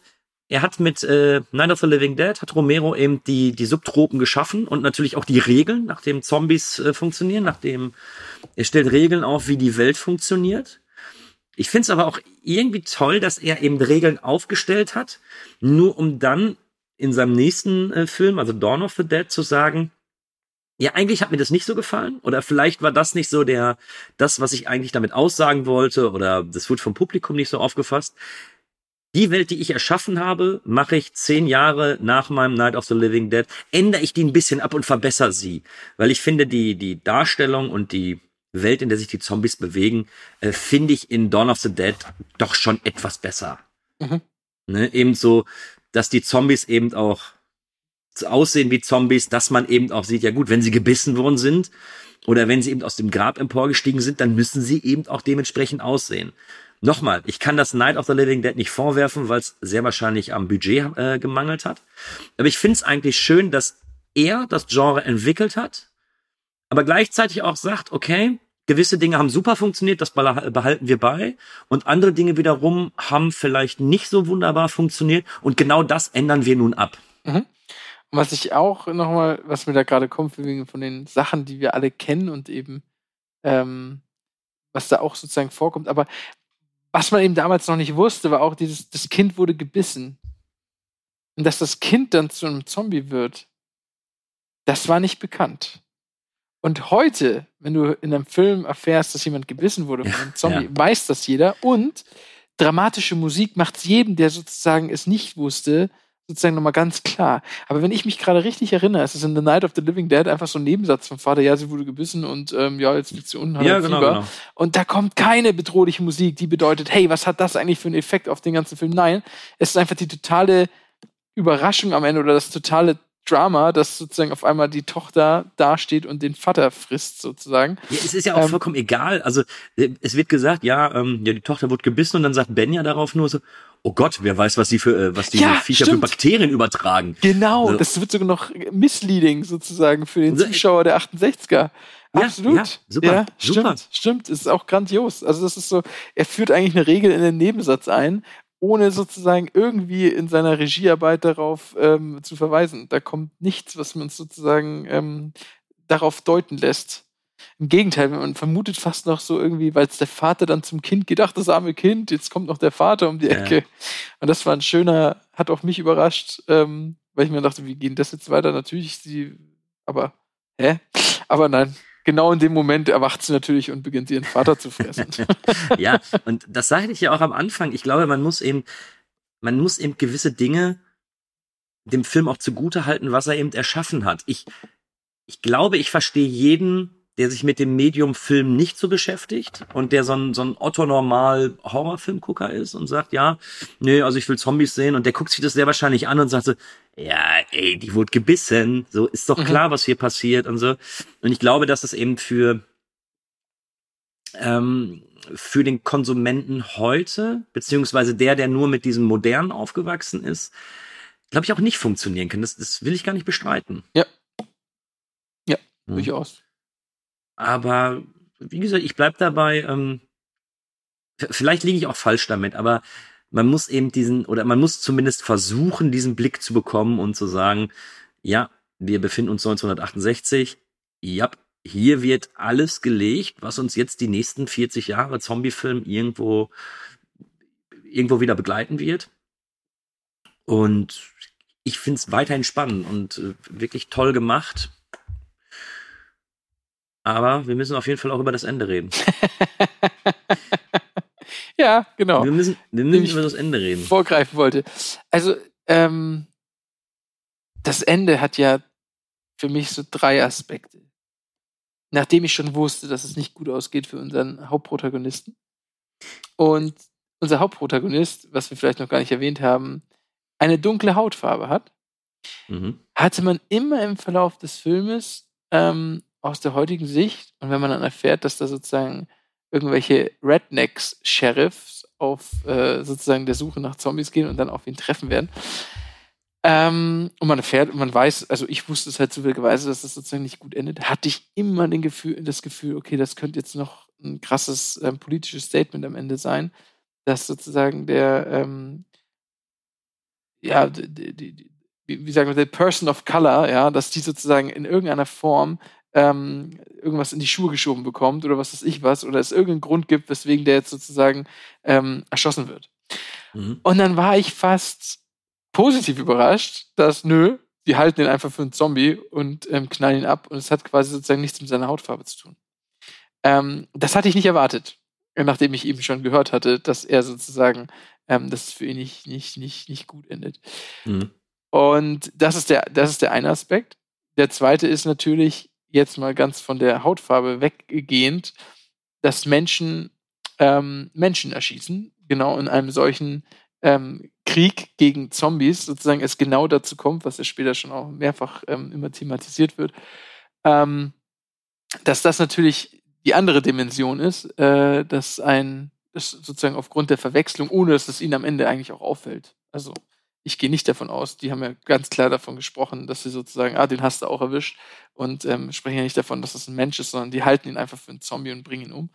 S1: er hat mit äh, Night of the Living Dead, hat Romero eben die, die Subtropen geschaffen und natürlich auch die Regeln, nach dem Zombies äh, funktionieren, nachdem er stellt Regeln auf, wie die Welt funktioniert. Ich finde es aber auch irgendwie toll, dass er eben Regeln aufgestellt hat, nur um dann in seinem nächsten äh, Film, also Dawn of the Dead, zu sagen, ja, eigentlich hat mir das nicht so gefallen. Oder vielleicht war das nicht so der, das, was ich eigentlich damit aussagen wollte, oder das wurde vom Publikum nicht so aufgefasst. Die Welt, die ich erschaffen habe, mache ich zehn Jahre nach meinem Night of the Living Dead, ändere ich die ein bisschen ab und verbessere sie. Weil ich finde, die, die Darstellung und die Welt, in der sich die Zombies bewegen, äh, finde ich in Dawn of the Dead doch schon etwas besser.
S2: Mhm.
S1: Ne? Ebenso, dass die Zombies eben auch so aussehen wie Zombies, dass man eben auch sieht, ja gut, wenn sie gebissen worden sind oder wenn sie eben aus dem Grab emporgestiegen sind, dann müssen sie eben auch dementsprechend aussehen. Nochmal, ich kann das Night of the Living Dead nicht vorwerfen, weil es sehr wahrscheinlich am Budget äh, gemangelt hat. Aber ich finde es eigentlich schön, dass er das Genre entwickelt hat, aber gleichzeitig auch sagt, okay, gewisse Dinge haben super funktioniert, das beh- behalten wir bei. Und andere Dinge wiederum haben vielleicht nicht so wunderbar funktioniert. Und genau das ändern wir nun ab.
S2: Und was ich auch nochmal, was mir da gerade kommt, von den Sachen, die wir alle kennen und eben, ähm, was da auch sozusagen vorkommt. Aber was man eben damals noch nicht wusste, war auch dieses, das Kind wurde gebissen. Und dass das Kind dann zu einem Zombie wird, das war nicht bekannt. Und heute, wenn du in einem Film erfährst, dass jemand gebissen wurde von einem Zombie,
S1: ja.
S2: weiß das jeder. Und dramatische Musik macht es jedem, der sozusagen es nicht wusste, sozusagen nochmal ganz klar. Aber wenn ich mich gerade richtig erinnere, es ist in The Night of the Living Dead einfach so ein Nebensatz vom Vater, ja, sie wurde gebissen und ähm, ja, jetzt liegt sie unten, hat
S1: Ja,
S2: ein
S1: genau,
S2: Fieber.
S1: genau.
S2: Und da kommt keine bedrohliche Musik, die bedeutet, hey, was hat das eigentlich für einen Effekt auf den ganzen Film? Nein, es ist einfach die totale Überraschung am Ende oder das totale Drama, dass sozusagen auf einmal die Tochter dasteht und den Vater frisst, sozusagen.
S1: Ja, es ist ja auch
S2: Ähm,
S1: vollkommen egal. Also äh, es wird gesagt, ja, ähm, ja, die Tochter wurde gebissen und dann sagt Ben ja darauf nur so, oh Gott, wer weiß, was die für, äh, was die
S2: Ja,
S1: Viecher für
S2: stimmt.
S1: Bakterien übertragen.
S2: Genau,
S1: So.
S2: das wird sogar noch misleading sozusagen für den
S1: So,
S2: Zuschauer der 68er.
S1: Ja,
S2: Absolut.
S1: ja, super,
S2: stimmt,
S1: super.
S2: stimmt. Es ist auch grandios. Also das ist so, er führt eigentlich eine Regel in den Nebensatz ein, ohne sozusagen irgendwie in seiner Regiearbeit darauf ähm, zu verweisen. Da kommt nichts, was man sozusagen ähm, darauf deuten lässt. Im Gegenteil, man vermutet fast noch so irgendwie, weil es der Vater dann zum Kind geht, ach, das arme Kind, jetzt kommt noch der Vater um die
S1: Ja.
S2: Ecke. Und das war ein schöner, hat auch mich überrascht, ähm, weil ich mir dachte, wie geht das jetzt weiter? Natürlich, sie, aber, hä? Aber nein, genau in dem Moment erwacht sie natürlich und beginnt ihren Vater zu fressen. [laughs]
S1: ja, und das sagte ich ja auch am Anfang. Ich glaube, man muss eben, man muss eben gewisse Dinge dem Film auch zugute halten, was er eben erschaffen hat. Ich, ich glaube, ich verstehe jeden, der sich mit dem Medium Film nicht so beschäftigt und der so ein, so ein Otto-Normal Horrorfilmgucker ist und sagt, ja, nee, also ich will Zombies sehen und der guckt sich das sehr wahrscheinlich an und sagt so, ja, ey, die wurde gebissen, so ist doch
S2: Mhm.
S1: klar, was hier passiert und so. Und ich glaube, dass es eben für, ähm, für den Konsumenten heute, beziehungsweise der, der nur mit diesem Modernen aufgewachsen ist, glaube ich, auch nicht funktionieren kann. Das, das will ich gar nicht bestreiten.
S2: Ja. Ja,
S1: Hm. Aber wie gesagt, ich bleib dabei. Ähm, vielleicht liege ich auch falsch damit, aber man muss eben diesen, oder man muss zumindest versuchen, diesen Blick zu bekommen und zu sagen, ja, wir befinden uns 1968. Ja, hier wird alles gelegt, was uns jetzt die nächsten 40 Jahre Zombiefilm irgendwo, irgendwo wieder begleiten wird. Und ich finde es weiterhin spannend und äh, wirklich toll gemacht. Aber wir müssen auf jeden Fall auch über das Ende reden. [laughs]
S2: ja, genau.
S1: Wir müssen, wir müssen
S2: Nämlich
S1: über das Ende reden.
S2: vorgreifen wollte. Also, ähm, das Ende hat ja für mich so drei Aspekte. Nachdem ich schon wusste, dass es nicht gut ausgeht für unseren Hauptprotagonisten. Und unser Hauptprotagonist, was wir vielleicht noch gar nicht erwähnt haben, eine dunkle Hautfarbe hat,
S1: Mhm.
S2: hatte man immer im Verlauf des Filmes ähm, aus der heutigen Sicht und wenn man dann erfährt, dass da sozusagen irgendwelche Rednecks, Sheriffs auf äh, sozusagen der Suche nach Zombies gehen und dann auf ihn treffen werden. Ähm, und man erfährt, und man weiß, also ich wusste es halt zufälligerweise, dass das sozusagen nicht gut endet, hatte ich immer den Gefühl, das Gefühl, okay, das könnte jetzt noch ein krasses ähm, politisches Statement am Ende sein, dass sozusagen der, ähm, ja, die, die, die, wie wie sagen wir, der Person of Color, ja, dass die sozusagen in irgendeiner Form ähm, irgendwas in die Schuhe geschoben bekommt oder was weiß ich was, oder es irgendeinen Grund gibt, weswegen der jetzt sozusagen ähm, erschossen wird.
S1: Mhm.
S2: Und dann war ich fast positiv überrascht, dass nö, die halten ihn einfach für einen Zombie und ähm, knallen ihn ab und es hat quasi sozusagen nichts mit seiner Hautfarbe zu tun. Ähm, das hatte ich nicht erwartet, nachdem ich eben schon gehört hatte, dass er sozusagen ähm, dass es für ihn nicht, nicht, nicht, nicht gut endet.
S1: Mhm.
S2: Und das ist, der, das ist der eine Aspekt. Der zweite ist natürlich, jetzt mal ganz von der Hautfarbe weggehend, dass Menschen ähm, Menschen erschießen, genau in einem solchen ähm, Krieg gegen Zombies sozusagen es genau dazu kommt, was ja später schon auch mehrfach ähm, immer thematisiert wird, ähm, dass das natürlich die andere Dimension ist, äh, dass ein, dass sozusagen aufgrund der Verwechslung, ohne dass es ihnen am Ende eigentlich auch auffällt. Also ich gehe nicht davon aus, die haben ja ganz klar davon gesprochen, dass sie sozusagen, ah, den hast du auch erwischt und ähm, sprechen ja nicht davon, dass das ein Mensch ist, sondern die halten ihn einfach für einen Zombie und bringen ihn um.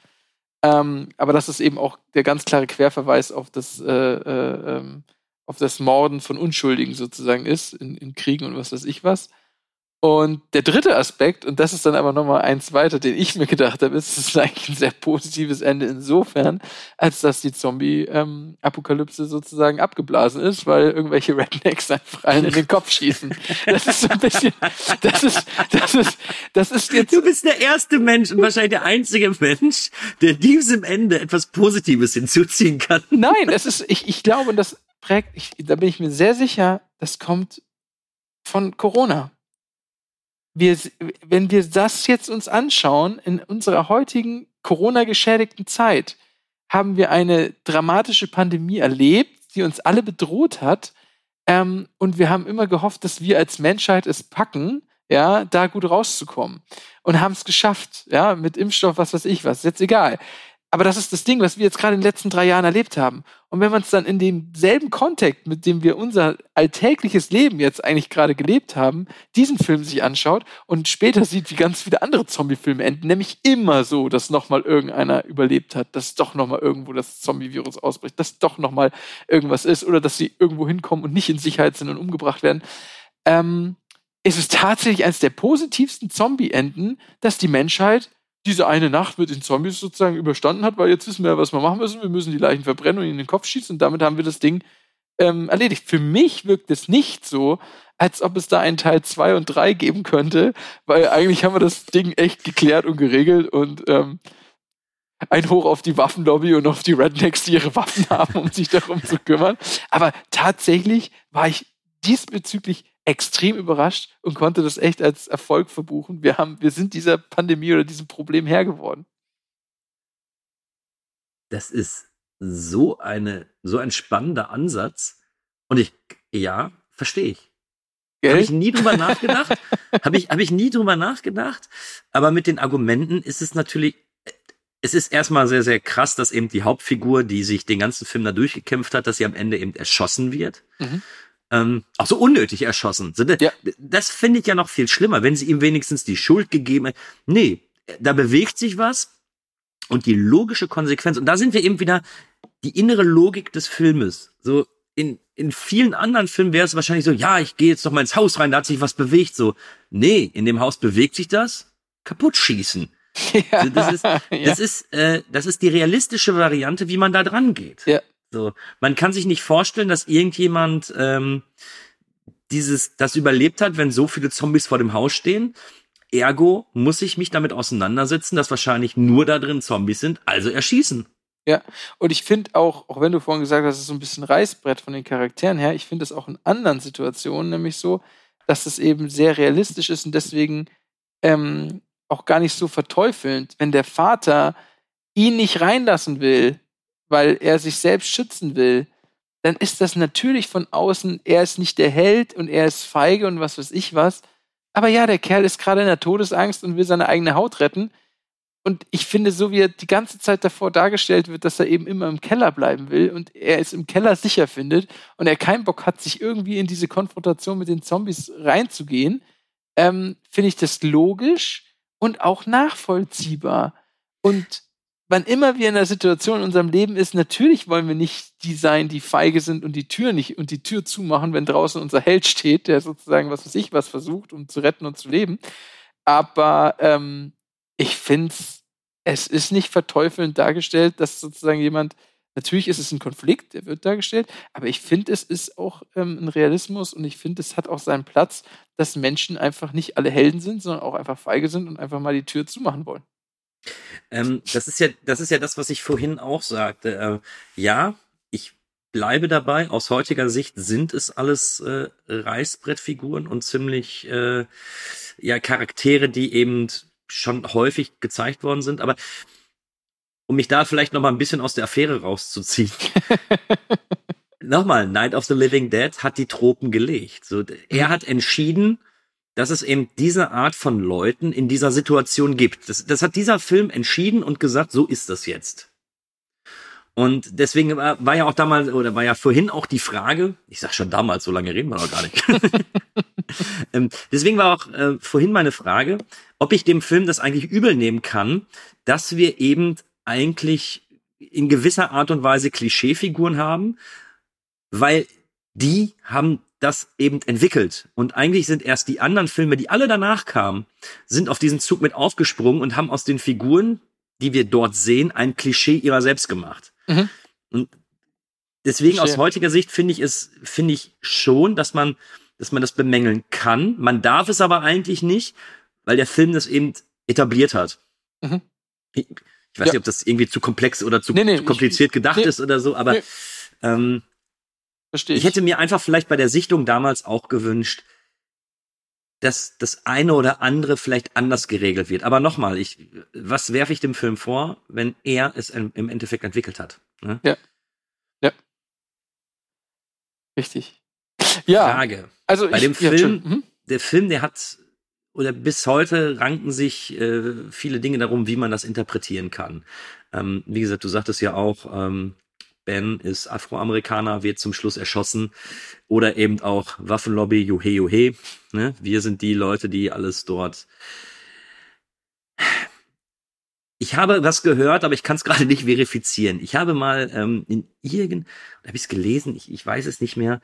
S2: Ähm, aber das ist eben auch der ganz klare Querverweis auf das, äh, äh, ähm, auf das Morden von Unschuldigen sozusagen ist, in, in Kriegen und was weiß ich was. Und der dritte Aspekt, und das ist dann aber nochmal eins weiter, den ich mir gedacht habe, ist, es ist eigentlich ein sehr positives Ende insofern, als dass die Zombie-Apokalypse ähm, sozusagen abgeblasen ist, weil irgendwelche Rednecks einfach allen in den Kopf schießen. Das ist so ein bisschen, das ist, das ist, das ist jetzt.
S1: Du bist der erste Mensch und wahrscheinlich der einzige Mensch, der diesem Ende etwas Positives hinzuziehen kann.
S2: Nein, es ist, ich, ich glaube, das prägt, ich, da bin ich mir sehr sicher, das kommt von Corona wir, wenn wir das jetzt uns anschauen, in unserer heutigen Corona-geschädigten Zeit, haben wir eine dramatische Pandemie erlebt, die uns alle bedroht hat. Ähm, und wir haben immer gehofft, dass wir als Menschheit es packen, ja, da gut rauszukommen. Und haben es geschafft, ja, mit Impfstoff, was weiß ich was, ist jetzt egal. Aber das ist das Ding, was wir jetzt gerade in den letzten drei Jahren erlebt haben. Und wenn man es dann in demselben Kontext, mit dem wir unser alltägliches Leben jetzt eigentlich gerade gelebt haben, diesen Film sich anschaut und später sieht, wie ganz viele andere Zombie-Filme enden, nämlich immer so, dass nochmal irgendeiner überlebt hat, dass doch nochmal irgendwo das Zombie-Virus ausbricht, dass doch nochmal irgendwas ist oder dass sie irgendwo hinkommen und nicht in Sicherheit sind und umgebracht werden, ähm, ist es tatsächlich eines der positivsten Zombie-Enden, dass die Menschheit diese eine Nacht mit den Zombies sozusagen überstanden hat, weil jetzt wissen wir was wir machen müssen. Wir müssen die Leichen verbrennen und ihnen in den Kopf schießen und damit haben wir das Ding ähm, erledigt. Für mich wirkt es nicht so, als ob es da einen Teil 2 und 3 geben könnte, weil eigentlich haben wir das Ding echt geklärt und geregelt und ähm, ein Hoch auf die Waffenlobby und auf die Rednecks, die ihre Waffen haben, um sich darum zu kümmern. Aber tatsächlich war ich diesbezüglich extrem überrascht und konnte das echt als Erfolg verbuchen. Wir haben, wir sind dieser Pandemie oder diesem Problem Herr geworden.
S1: Das ist so eine, so ein spannender Ansatz. Und ich, ja, verstehe ich. Habe ich nie drüber nachgedacht. [laughs] Habe ich, hab ich nie drüber nachgedacht. Aber mit den Argumenten ist es natürlich, es ist erstmal sehr, sehr krass, dass eben die Hauptfigur, die sich den ganzen Film da durchgekämpft hat, dass sie am Ende eben erschossen wird. Mhm ähm, auch so unnötig erschossen. Ja. Das finde ich ja noch viel schlimmer, wenn sie ihm wenigstens die Schuld gegeben hat. Nee, da bewegt sich was und die logische Konsequenz, und da sind wir eben wieder die innere Logik des Filmes. So in, in vielen anderen Filmen wäre es wahrscheinlich so, ja, ich gehe jetzt noch mal ins Haus rein, da hat sich was bewegt. So, nee, in dem Haus bewegt sich das, kaputt schießen. [laughs] Ja, das ist, das ja. ist, äh, das ist die realistische Variante, wie man da dran geht.
S2: Ja.
S1: So, man kann sich nicht vorstellen, dass irgendjemand ähm, dieses das überlebt hat, wenn so viele Zombies vor dem Haus stehen. Ergo muss ich mich damit auseinandersetzen, dass wahrscheinlich nur da drin Zombies sind, also erschießen.
S2: Ja, und ich finde auch, auch wenn du vorhin gesagt hast, es ist so ein bisschen Reißbrett von den Charakteren her, ich finde es auch in anderen Situationen nämlich so, dass es eben sehr realistisch ist und deswegen ähm, auch gar nicht so verteufelnd, wenn der Vater ihn nicht reinlassen will, weil er sich selbst schützen will, dann ist das natürlich von außen, er ist nicht der Held und er ist feige und was weiß ich was. Aber ja, der Kerl ist gerade in der Todesangst und will seine eigene Haut retten. Und ich finde, so wie er die ganze Zeit davor dargestellt wird, dass er eben immer im Keller bleiben will und er es im Keller sicher findet und er keinen Bock hat, sich irgendwie in diese Konfrontation mit den Zombies reinzugehen, ähm, finde ich das logisch und auch nachvollziehbar. Und wann immer wir in einer Situation in unserem Leben ist, natürlich wollen wir nicht die sein, die feige sind und die Tür nicht und die Tür zumachen, wenn draußen unser Held steht, der sozusagen was weiß ich was versucht, um zu retten und zu leben. Aber ähm, ich finde es ist nicht verteufelnd dargestellt, dass sozusagen jemand Natürlich ist es ein Konflikt, der wird dargestellt, aber ich finde, es ist auch ähm, ein Realismus und ich finde, es hat auch seinen Platz, dass Menschen einfach nicht alle Helden sind, sondern auch einfach feige sind und einfach mal die Tür zumachen wollen.
S1: Ähm, das ist ja, das ist ja das, was ich vorhin auch sagte. Äh, ja, ich bleibe dabei, aus heutiger Sicht sind es alles äh, Reißbrettfiguren und ziemlich äh, ja Charaktere, die eben schon häufig gezeigt worden sind, aber um mich da vielleicht noch mal ein bisschen aus der Affäre rauszuziehen. [laughs] Nochmal, Night of the Living Dead hat die Tropen gelegt. So, er hat entschieden, dass es eben diese Art von Leuten in dieser Situation gibt. Das, das hat dieser Film entschieden und gesagt, so ist das jetzt. Und deswegen war, war ja auch damals, oder war ja vorhin auch die Frage, ich sag schon damals, so lange reden wir noch gar nicht. [laughs] ähm, deswegen war auch äh, vorhin meine Frage, ob ich dem Film das eigentlich übel nehmen kann, dass wir eben eigentlich in gewisser Art und Weise Klischeefiguren haben, weil die haben das eben entwickelt. Und eigentlich sind erst die anderen Filme, die alle danach kamen, sind auf diesen Zug mit aufgesprungen und haben aus den Figuren, die wir dort sehen, ein Klischee ihrer selbst gemacht. Mhm. Und deswegen Verstehe. aus heutiger Sicht finde ich es, finde ich schon, dass man, dass man das bemängeln kann. Man darf es aber eigentlich nicht, weil der Film das eben etabliert hat. Mhm. Ich, ich, weiß ja. nicht, ob das irgendwie zu komplex oder zu, nee, nee, zu kompliziert ich, gedacht nee, ist oder so, aber ähm, Verstehe ich. ich hätte mir einfach vielleicht bei der Sichtung damals auch gewünscht, dass das eine oder andere vielleicht anders geregelt wird. Aber nochmal, ich, was werfe ich dem Film vor, wenn er es im Endeffekt entwickelt hat? Ne?
S2: Ja. Ja. Richtig. Ja.
S1: Frage. Also bei ich, dem Film, ja, mhm. der Film, der hat oder bis heute ranken sich äh, viele Dinge darum, wie man das interpretieren kann. Ähm, wie gesagt, du sagtest ja auch, ähm, Ben ist Afroamerikaner, wird zum Schluss erschossen. Oder eben auch Waffenlobby, juhe, juhe. Ne? Wir sind die Leute, die alles dort. Ich habe was gehört, aber ich kann es gerade nicht verifizieren. Ich habe mal ähm, in irgend, habe ich es gelesen, ich, ich weiß es nicht mehr,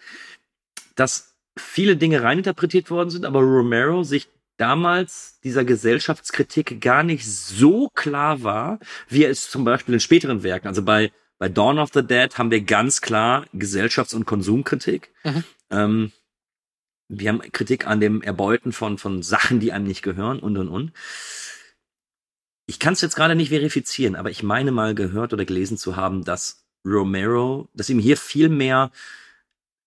S1: dass viele Dinge reininterpretiert worden sind, aber Romero sich damals dieser Gesellschaftskritik gar nicht so klar war, wie er es zum Beispiel in späteren Werken, also bei bei Dawn of the Dead haben wir ganz klar Gesellschafts- und Konsumkritik. Mhm. Ähm, wir haben Kritik an dem Erbeuten von, von Sachen, die einem nicht gehören und und und. Ich kann es jetzt gerade nicht verifizieren, aber ich meine mal gehört oder gelesen zu haben, dass Romero, dass ihm hier viel mehr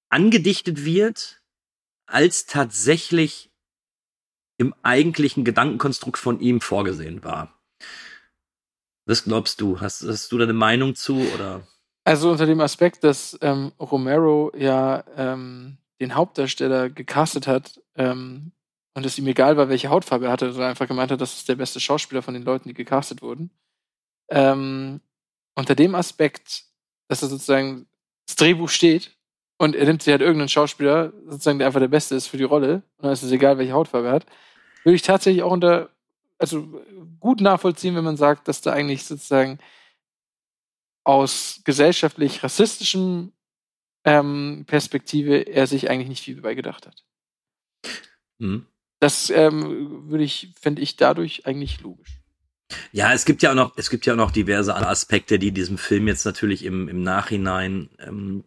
S1: angedichtet wird, als tatsächlich im eigentlichen Gedankenkonstrukt von ihm vorgesehen war. Was glaubst du? Hast, hast du da eine Meinung zu oder?
S2: Also unter dem Aspekt, dass ähm, Romero ja ähm, den Hauptdarsteller gecastet hat ähm, und es ihm egal war, welche Hautfarbe er hatte, sondern einfach gemeint hat, das ist der beste Schauspieler von den Leuten, die gecastet wurden. Ähm, unter dem Aspekt, dass er sozusagen das Drehbuch steht und er nimmt sich halt irgendeinen Schauspieler, sozusagen, der einfach der Beste ist für die Rolle, und dann ist es egal, welche Hautfarbe er hat, würde ich tatsächlich auch unter also gut nachvollziehen, wenn man sagt, dass da eigentlich sozusagen aus gesellschaftlich rassistischem ähm, Perspektive er sich eigentlich nicht viel dabei gedacht hat. Mhm. Das ähm, würde ich, fände ich dadurch eigentlich logisch.
S1: Ja, es gibt ja auch noch, es gibt ja auch noch diverse Aspekte, die diesem Film jetzt natürlich im, im Nachhinein ähm,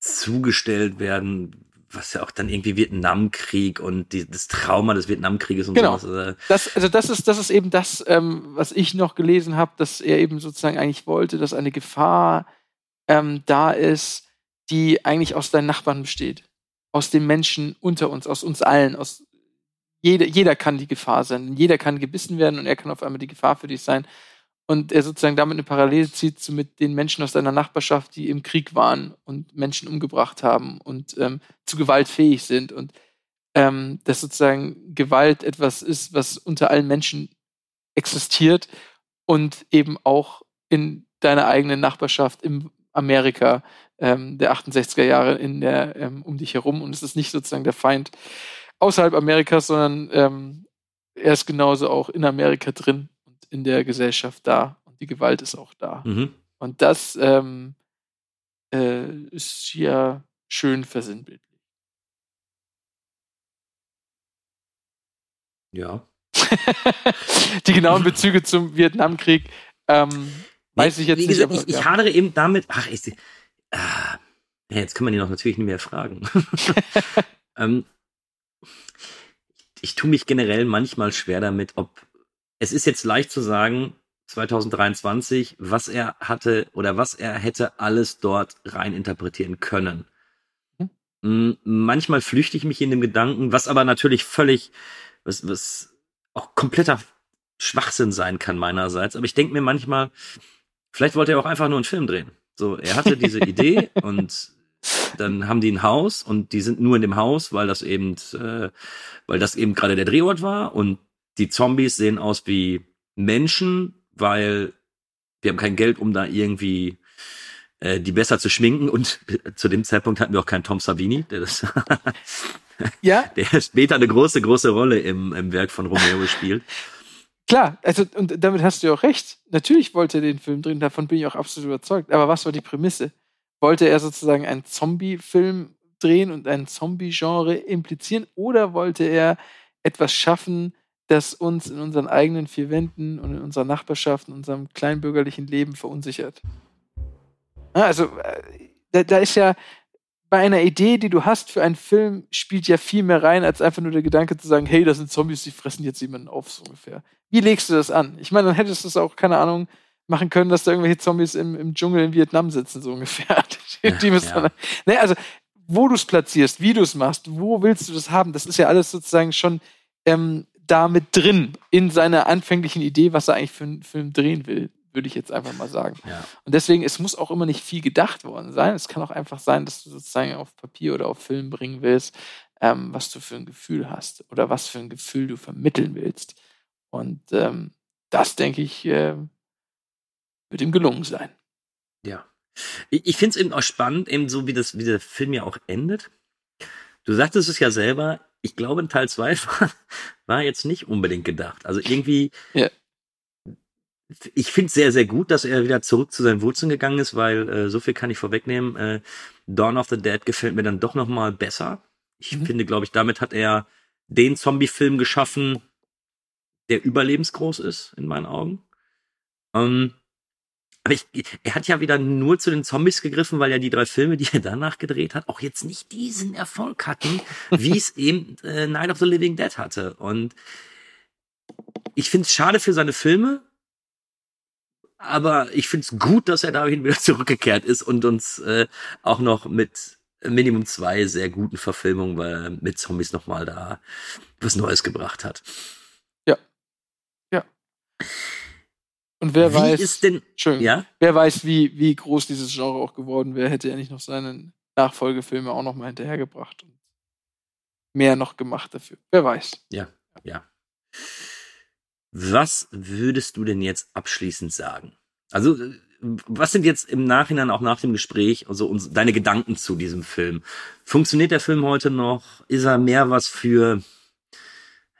S1: zugestellt werden, was ja auch dann irgendwie Vietnamkrieg und die, das Trauma des Vietnamkrieges und
S2: genau.
S1: sowas. Also
S2: das, also das ist, das ist eben das, ähm, was ich noch gelesen habe, dass er eben sozusagen eigentlich wollte, dass eine Gefahr ähm, da ist, die eigentlich aus deinen Nachbarn besteht. Aus den Menschen unter uns, aus uns allen, aus jeder, jeder kann die Gefahr sein. Jeder kann gebissen werden und er kann auf einmal die Gefahr für dich sein und er sozusagen damit eine Parallele zieht zu mit den Menschen aus seiner Nachbarschaft, die im Krieg waren und Menschen umgebracht haben und ähm, zu Gewalt fähig sind und ähm, dass sozusagen Gewalt etwas ist, was unter allen Menschen existiert und eben auch in deiner eigenen Nachbarschaft im Amerika ähm, der 68er Jahre in der ähm, um dich herum. Und es ist nicht sozusagen der Feind außerhalb Amerikas, sondern ähm, er ist genauso auch in Amerika drin in der Gesellschaft da und die Gewalt ist auch da. Mhm. Und das ähm, äh, ist hier schön versinnbildlich.
S1: Ja. [laughs]
S2: die genauen Bezüge zum Vietnamkrieg ähm, weiß ich jetzt
S1: wie
S2: nicht.
S1: Gesagt, ich, ich hadere eben damit, ach, ich, äh, jetzt kann man ihn auch natürlich nicht mehr fragen. [laughs] [laughs] ähm, ich tue mich generell manchmal schwer damit, ob es ist jetzt leicht zu sagen, 2023, was er hatte oder was er hätte alles dort rein interpretieren können. Mhm. Manchmal flüchte ich mich in dem Gedanken, was aber natürlich völlig, was, was auch kompletter Schwachsinn sein kann meinerseits. Aber ich denke mir manchmal, vielleicht wollte er auch einfach nur einen Film drehen. So, er hatte diese [laughs] Idee und dann haben die ein Haus und die sind nur in dem Haus, weil das eben, äh, weil das eben gerade der Drehort war und die Zombies sehen aus wie Menschen, weil wir haben kein Geld, um da irgendwie äh, die besser zu schminken und [laughs] zu dem Zeitpunkt hatten wir auch keinen Tom Savini, der das
S2: ja. [laughs]
S1: der später eine große, große Rolle im, im Werk von Romero spielt.
S2: Klar, also und damit hast du ja auch recht. Natürlich wollte er den Film drehen, davon bin ich auch absolut überzeugt. Aber was war die Prämisse? Wollte er sozusagen einen Zombie-Film drehen und ein Zombie-Genre implizieren oder wollte er etwas schaffen, das uns in unseren eigenen vier Wänden und in unserer Nachbarschaft, in unserem kleinbürgerlichen Leben verunsichert? Also, äh, da, da ist ja, bei einer Idee, die du hast für einen Film, spielt ja viel mehr rein, als einfach nur der Gedanke zu sagen, hey, das sind Zombies, die fressen jetzt jemanden auf, so ungefähr. Wie legst du das an? Ich meine, dann hättest du es auch, keine Ahnung, machen können, dass da irgendwelche Zombies im, im Dschungel in Vietnam sitzen, so ungefähr. [laughs] die, die ja. dann, ne, also, wo du es platzierst, wie du es machst, wo willst du das haben, das ist ja alles sozusagen schon ähm, da mit drin in seiner anfänglichen Idee, was er eigentlich für einen Film drehen will würde ich jetzt einfach mal sagen.
S1: Ja.
S2: Und deswegen, es muss auch immer nicht viel gedacht worden sein. Es kann auch einfach sein, dass du sozusagen auf Papier oder auf Film bringen willst, ähm, was du für ein Gefühl hast oder was für ein Gefühl du vermitteln willst. Und ähm, das, denke ich, äh, wird ihm gelungen sein.
S1: Ja. Ich, ich finde es eben auch spannend, eben so wie, das, wie der Film ja auch endet. Du sagtest es ja selber, ich glaube, in Teil 2 war, war jetzt nicht unbedingt gedacht. Also irgendwie
S2: ja
S1: ich finde es sehr, sehr gut, dass er wieder zurück zu seinen Wurzeln gegangen ist, weil äh, so viel kann ich vorwegnehmen. Äh, Dawn of the Dead gefällt mir dann doch noch mal besser. Ich mhm. finde, glaube ich, damit hat er den Zombie-Film geschaffen, der überlebensgroß ist, in meinen Augen. Ähm, aber ich, er hat ja wieder nur zu den Zombies gegriffen, weil ja die drei Filme, die er danach gedreht hat, auch jetzt nicht diesen Erfolg hatten, wie es [laughs] eben äh, Night of the Living Dead hatte. Und ich finde es schade für seine Filme, aber ich finde es gut, dass er dahin wieder [laughs] zurückgekehrt ist und uns äh, auch noch mit Minimum zwei sehr guten Verfilmungen weil er mit Zombies nochmal da was Neues gebracht hat.
S2: Ja. Ja. Und wer
S1: wie
S2: weiß,
S1: ist denn, ja?
S2: wer weiß, wie, wie groß dieses Genre auch geworden wäre, hätte er nicht noch seine Nachfolgefilme auch noch mal hinterhergebracht und mehr noch gemacht dafür. Wer weiß.
S1: Ja, ja. Was würdest du denn jetzt abschließend sagen? Also, äh, was sind jetzt im Nachhinein auch nach dem Gespräch, also uns, deine Gedanken zu diesem Film? Funktioniert der Film heute noch? Ist er mehr was für,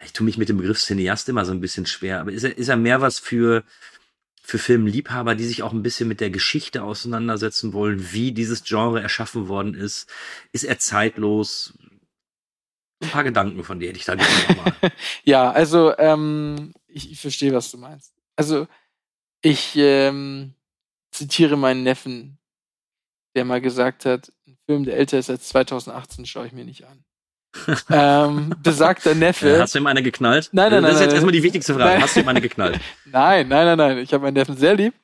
S1: ich tue mich mit dem Begriff Cineast immer so ein bisschen schwer, aber ist er, ist er mehr was für, für Filmliebhaber, die sich auch ein bisschen mit der Geschichte auseinandersetzen wollen, wie dieses Genre erschaffen worden ist? Ist er zeitlos? Ein paar Gedanken von dir hätte ich da gerne nochmal. [laughs]
S2: ja, also ähm, ich, ich verstehe, was du meinst. Also, ich ähm, zitiere meinen Neffen, der mal gesagt hat, ein Film, der älter ist als 2018, schaue ich mir nicht an. Ähm, besagter Neffe.
S1: Äh, hast du ihm eine geknallt?
S2: Nein, nein, nein.
S1: Das ist jetzt
S2: nein,
S1: erstmal die wichtigste Frage.
S2: Nein.
S1: Hast du ihm eine geknallt? [laughs]
S2: nein, nein, nein, nein. Ich habe meinen Neffen sehr lieb.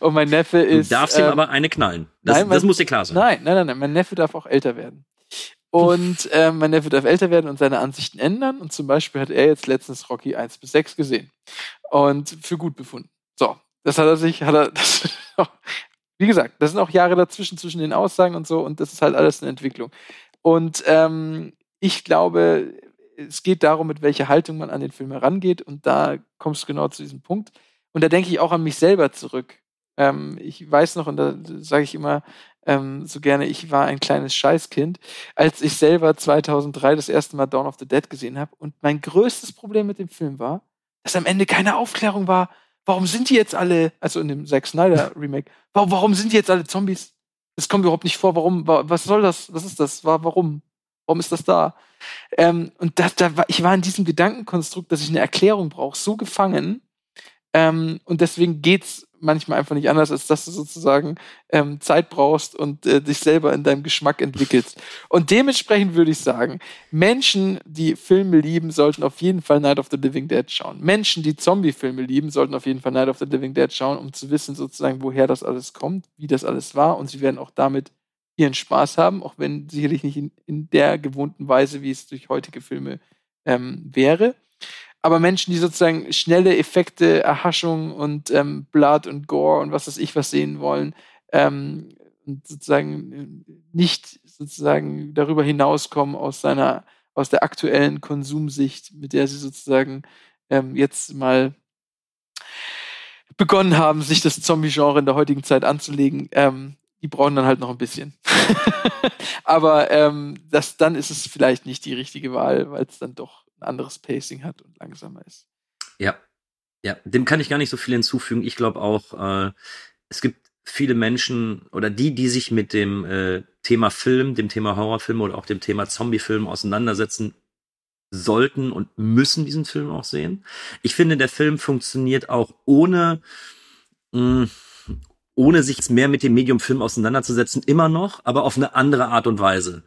S2: Und mein Neffe ist.
S1: Du darfst
S2: ähm,
S1: ihm aber eine knallen. Das,
S2: nein, mein,
S1: das muss dir klar sein.
S2: Nein, nein, nein, nein. Mein Neffe darf auch älter werden. Und [laughs] ähm, mein Neffe darf älter werden und seine Ansichten ändern. Und zum Beispiel hat er jetzt letztens Rocky 1 bis 6 gesehen. Und für gut befunden. So, das hat er sich, hat er, [laughs] das, wie gesagt, das sind auch Jahre dazwischen, zwischen den Aussagen und so. Und das ist halt alles eine Entwicklung. Und ähm, ich glaube, es geht darum, mit welcher Haltung man an den Film herangeht. Und da kommst du genau zu diesem Punkt. Und da denke ich auch an mich selber zurück. Ähm, ich weiß noch, und da sage ich immer ähm, so gerne, ich war ein kleines Scheißkind, als ich selber 2003 das erste Mal Dawn of the Dead gesehen habe. Und mein größtes Problem mit dem Film war, dass am Ende keine Aufklärung war. Warum sind die jetzt alle, also in dem Zack Snyder [laughs] Remake, warum, warum sind die jetzt alle Zombies? Das kommt überhaupt nicht vor. Warum? Was soll das? Was ist das? Warum? Warum ist das da? Ähm, und das, da war, ich war in diesem Gedankenkonstrukt, dass ich eine Erklärung brauche, so gefangen. Ähm, und deswegen geht's manchmal einfach nicht anders, als dass du sozusagen ähm, Zeit brauchst und äh, dich selber in deinem Geschmack entwickelst. Und dementsprechend würde ich sagen, Menschen, die Filme lieben, sollten auf jeden Fall Night of the Living Dead schauen. Menschen, die Zombie-Filme lieben, sollten auf jeden Fall Night of the Living Dead schauen, um zu wissen sozusagen, woher das alles kommt, wie das alles war. Und sie werden auch damit ihren Spaß haben, auch wenn sicherlich nicht in, in der gewohnten Weise, wie es durch heutige Filme ähm, wäre. Aber Menschen, die sozusagen schnelle Effekte, Erhaschung und ähm, Blood und Gore und was weiß ich was sehen wollen, ähm, und sozusagen nicht sozusagen darüber hinauskommen aus seiner, aus der aktuellen Konsumsicht, mit der sie sozusagen ähm, jetzt mal begonnen haben, sich das Zombie-Genre in der heutigen Zeit anzulegen, ähm, die brauchen dann halt noch ein bisschen. [laughs] Aber ähm, das, dann ist es vielleicht nicht die richtige Wahl, weil es dann doch ein anderes Pacing hat und langsamer ist.
S1: Ja, ja, dem kann ich gar nicht so viel hinzufügen. Ich glaube auch, äh, es gibt viele Menschen oder die, die sich mit dem äh, Thema Film, dem Thema Horrorfilm oder auch dem Thema Zombiefilm auseinandersetzen sollten und müssen diesen Film auch sehen. Ich finde, der Film funktioniert auch ohne mh, mm, ohne sich mehr mit dem Medium Film auseinanderzusetzen, immer noch, aber auf eine andere Art und Weise.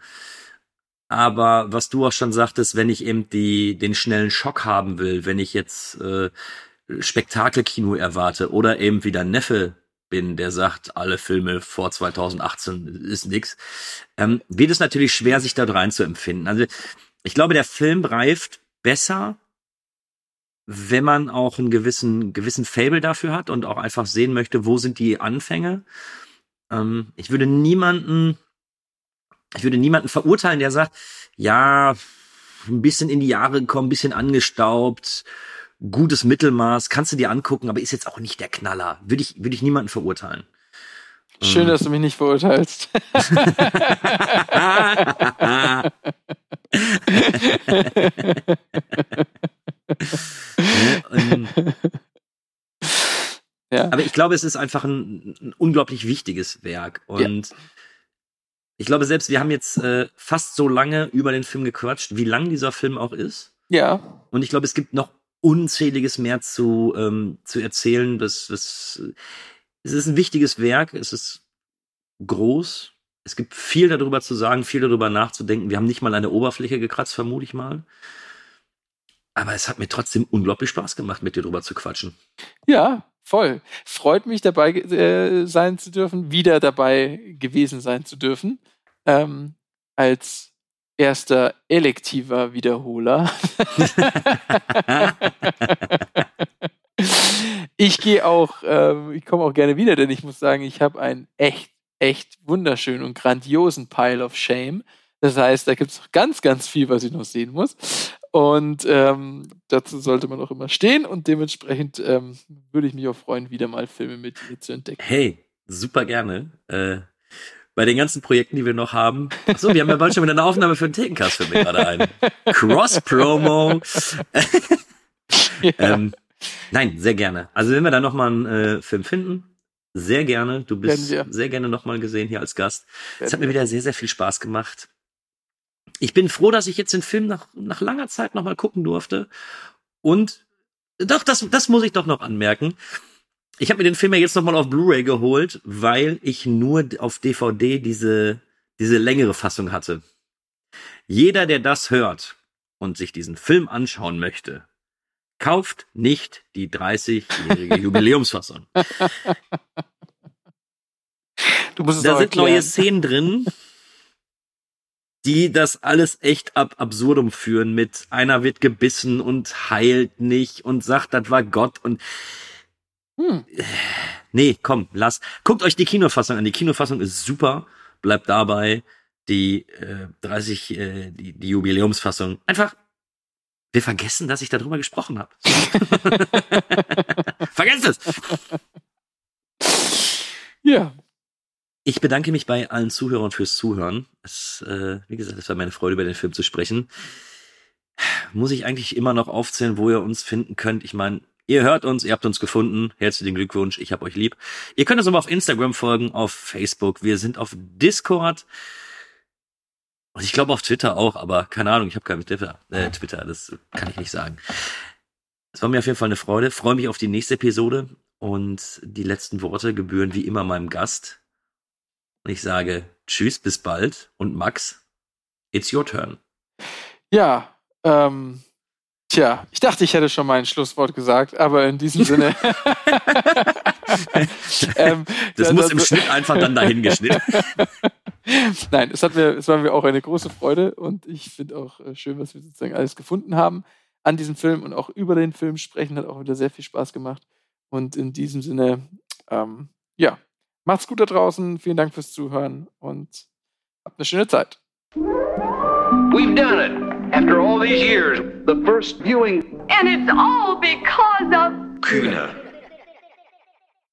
S1: Aber was du auch schon sagtest, wenn ich eben die, den schnellen Schock haben will, wenn ich jetzt äh, Spektakelkino erwarte oder eben wieder Neffe bin, der sagt, alle Filme vor 2018 ist nix, ähm, wird es natürlich schwer, sich da rein zu empfinden. Also ich glaube, der Film reift besser, wenn man auch einen gewissen, gewissen Fable dafür hat und auch einfach sehen möchte, wo sind die Anfänge. Ähm, ich würde niemanden ich würde niemanden verurteilen, der sagt, ja, ein bisschen in die Jahre gekommen, ein bisschen angestaubt, gutes Mittelmaß, kannst du dir angucken, aber ist jetzt auch nicht der Knaller. Würde ich, würde ich niemanden verurteilen.
S2: Schön, ähm. dass du mich nicht verurteilst. [laughs] [laughs] [laughs]
S1: ja. Aber ich glaube, es ist einfach ein, ein unglaublich wichtiges Werk. Und ja. Ich glaube, selbst wir haben jetzt äh, fast so lange über den Film gequatscht, wie lang dieser Film auch ist.
S2: Ja.
S1: Und ich glaube, es gibt noch unzähliges mehr zu, ähm, zu erzählen. Das, das, es ist ein wichtiges Werk, es ist groß. Es gibt viel darüber zu sagen, viel darüber nachzudenken. Wir haben nicht mal eine Oberfläche gekratzt, vermute ich mal. Aber es hat mir trotzdem unglaublich Spaß gemacht, mit dir drüber zu quatschen.
S2: Ja, voll. Freut mich dabei äh, sein zu dürfen, wieder dabei gewesen sein zu dürfen ähm, als erster elektiver Wiederholer. [laughs] ich gehe auch, ähm, ich komme auch gerne wieder, denn ich muss sagen, ich habe einen echt, echt wunderschönen und grandiosen Pile of Shame. Das heißt, da gibt es noch ganz, ganz viel, was ich noch sehen muss. Und ähm, dazu sollte man auch immer stehen und dementsprechend ähm, würde ich mich auch freuen, wieder mal Filme mit dir zu entdecken.
S1: Hey, super gerne. Äh, bei den ganzen Projekten, die wir noch haben. Achso, wir haben ja bald schon wieder eine Aufnahme für den Thekencast für mich gerade ein. [laughs] Cross-Promo. ja. ähm, nein, sehr gerne. Also wenn wir da nochmal einen äh, Film finden, sehr gerne. Du bist sehr gerne nochmal gesehen hier als Gast. Es hat mir wieder sehr, sehr viel Spaß gemacht. Ich bin froh, dass ich jetzt den Film nach, nach langer Zeit nochmal gucken durfte. Und doch, das, das muss ich doch noch anmerken. Ich habe mir den Film ja jetzt nochmal auf Blu-ray geholt, weil ich nur auf DVD diese, diese längere Fassung hatte. Jeder, der das hört und sich diesen Film anschauen möchte, kauft nicht die 30-jährige [laughs] Jubiläumsfassung.
S2: Du musst es
S1: da sind neue Szenen drin, die das alles echt ab absurdum führen mit einer wird gebissen und heilt nicht und sagt, das war Gott und hm. [sighs] Nee, komm, lass. Guckt euch die Kinofassung an. Die Kinofassung ist super. Bleibt dabei. Die äh, 30, äh, die, die Jubiläumsfassung. Einfach, wir vergessen, dass ich darüber gesprochen habe. [laughs] [laughs] Vergesst es!
S2: Ja.
S1: Ich bedanke mich bei allen Zuhörern fürs Zuhören. Es, äh, wie gesagt, es war meine Freude, über den Film zu sprechen. Muss ich eigentlich immer noch aufzählen, wo ihr uns finden könnt? Ich meine, Ihr hört uns, ihr habt uns gefunden. Herzlichen Glückwunsch, ich hab euch lieb. Ihr könnt uns aber auf Instagram folgen, auf Facebook. Wir sind auf Discord. Und ich glaube auf Twitter auch, aber keine Ahnung, ich habe keinen Twitter, äh, Twitter, das kann ich nicht sagen. Es war mir auf jeden Fall eine Freude. Freue mich auf die nächste Episode. Und die letzten Worte gebühren wie immer meinem Gast. Und ich sage Tschüss, bis bald. Und Max, it's your turn.
S2: Ja, ähm, tja, ich dachte, ich hätte schon mein Schlusswort gesagt, aber in diesem Sinne. [laughs]
S1: ähm, das ja, muss das, im Schnitt einfach dann dahin geschnitten. [laughs]
S2: Nein, es hat mir, es war mir auch eine große Freude und ich finde auch äh, schön, was wir sozusagen alles gefunden haben an diesem Film und auch über den Film sprechen hat auch wieder sehr viel Spaß gemacht. Und in diesem Sinne, ähm, ja, macht's gut da draußen. Vielen Dank fürs Zuhören und habt eine schöne Zeit.
S3: We've done it. After all these years, the first viewing.
S4: And it's all because of
S3: Kühne.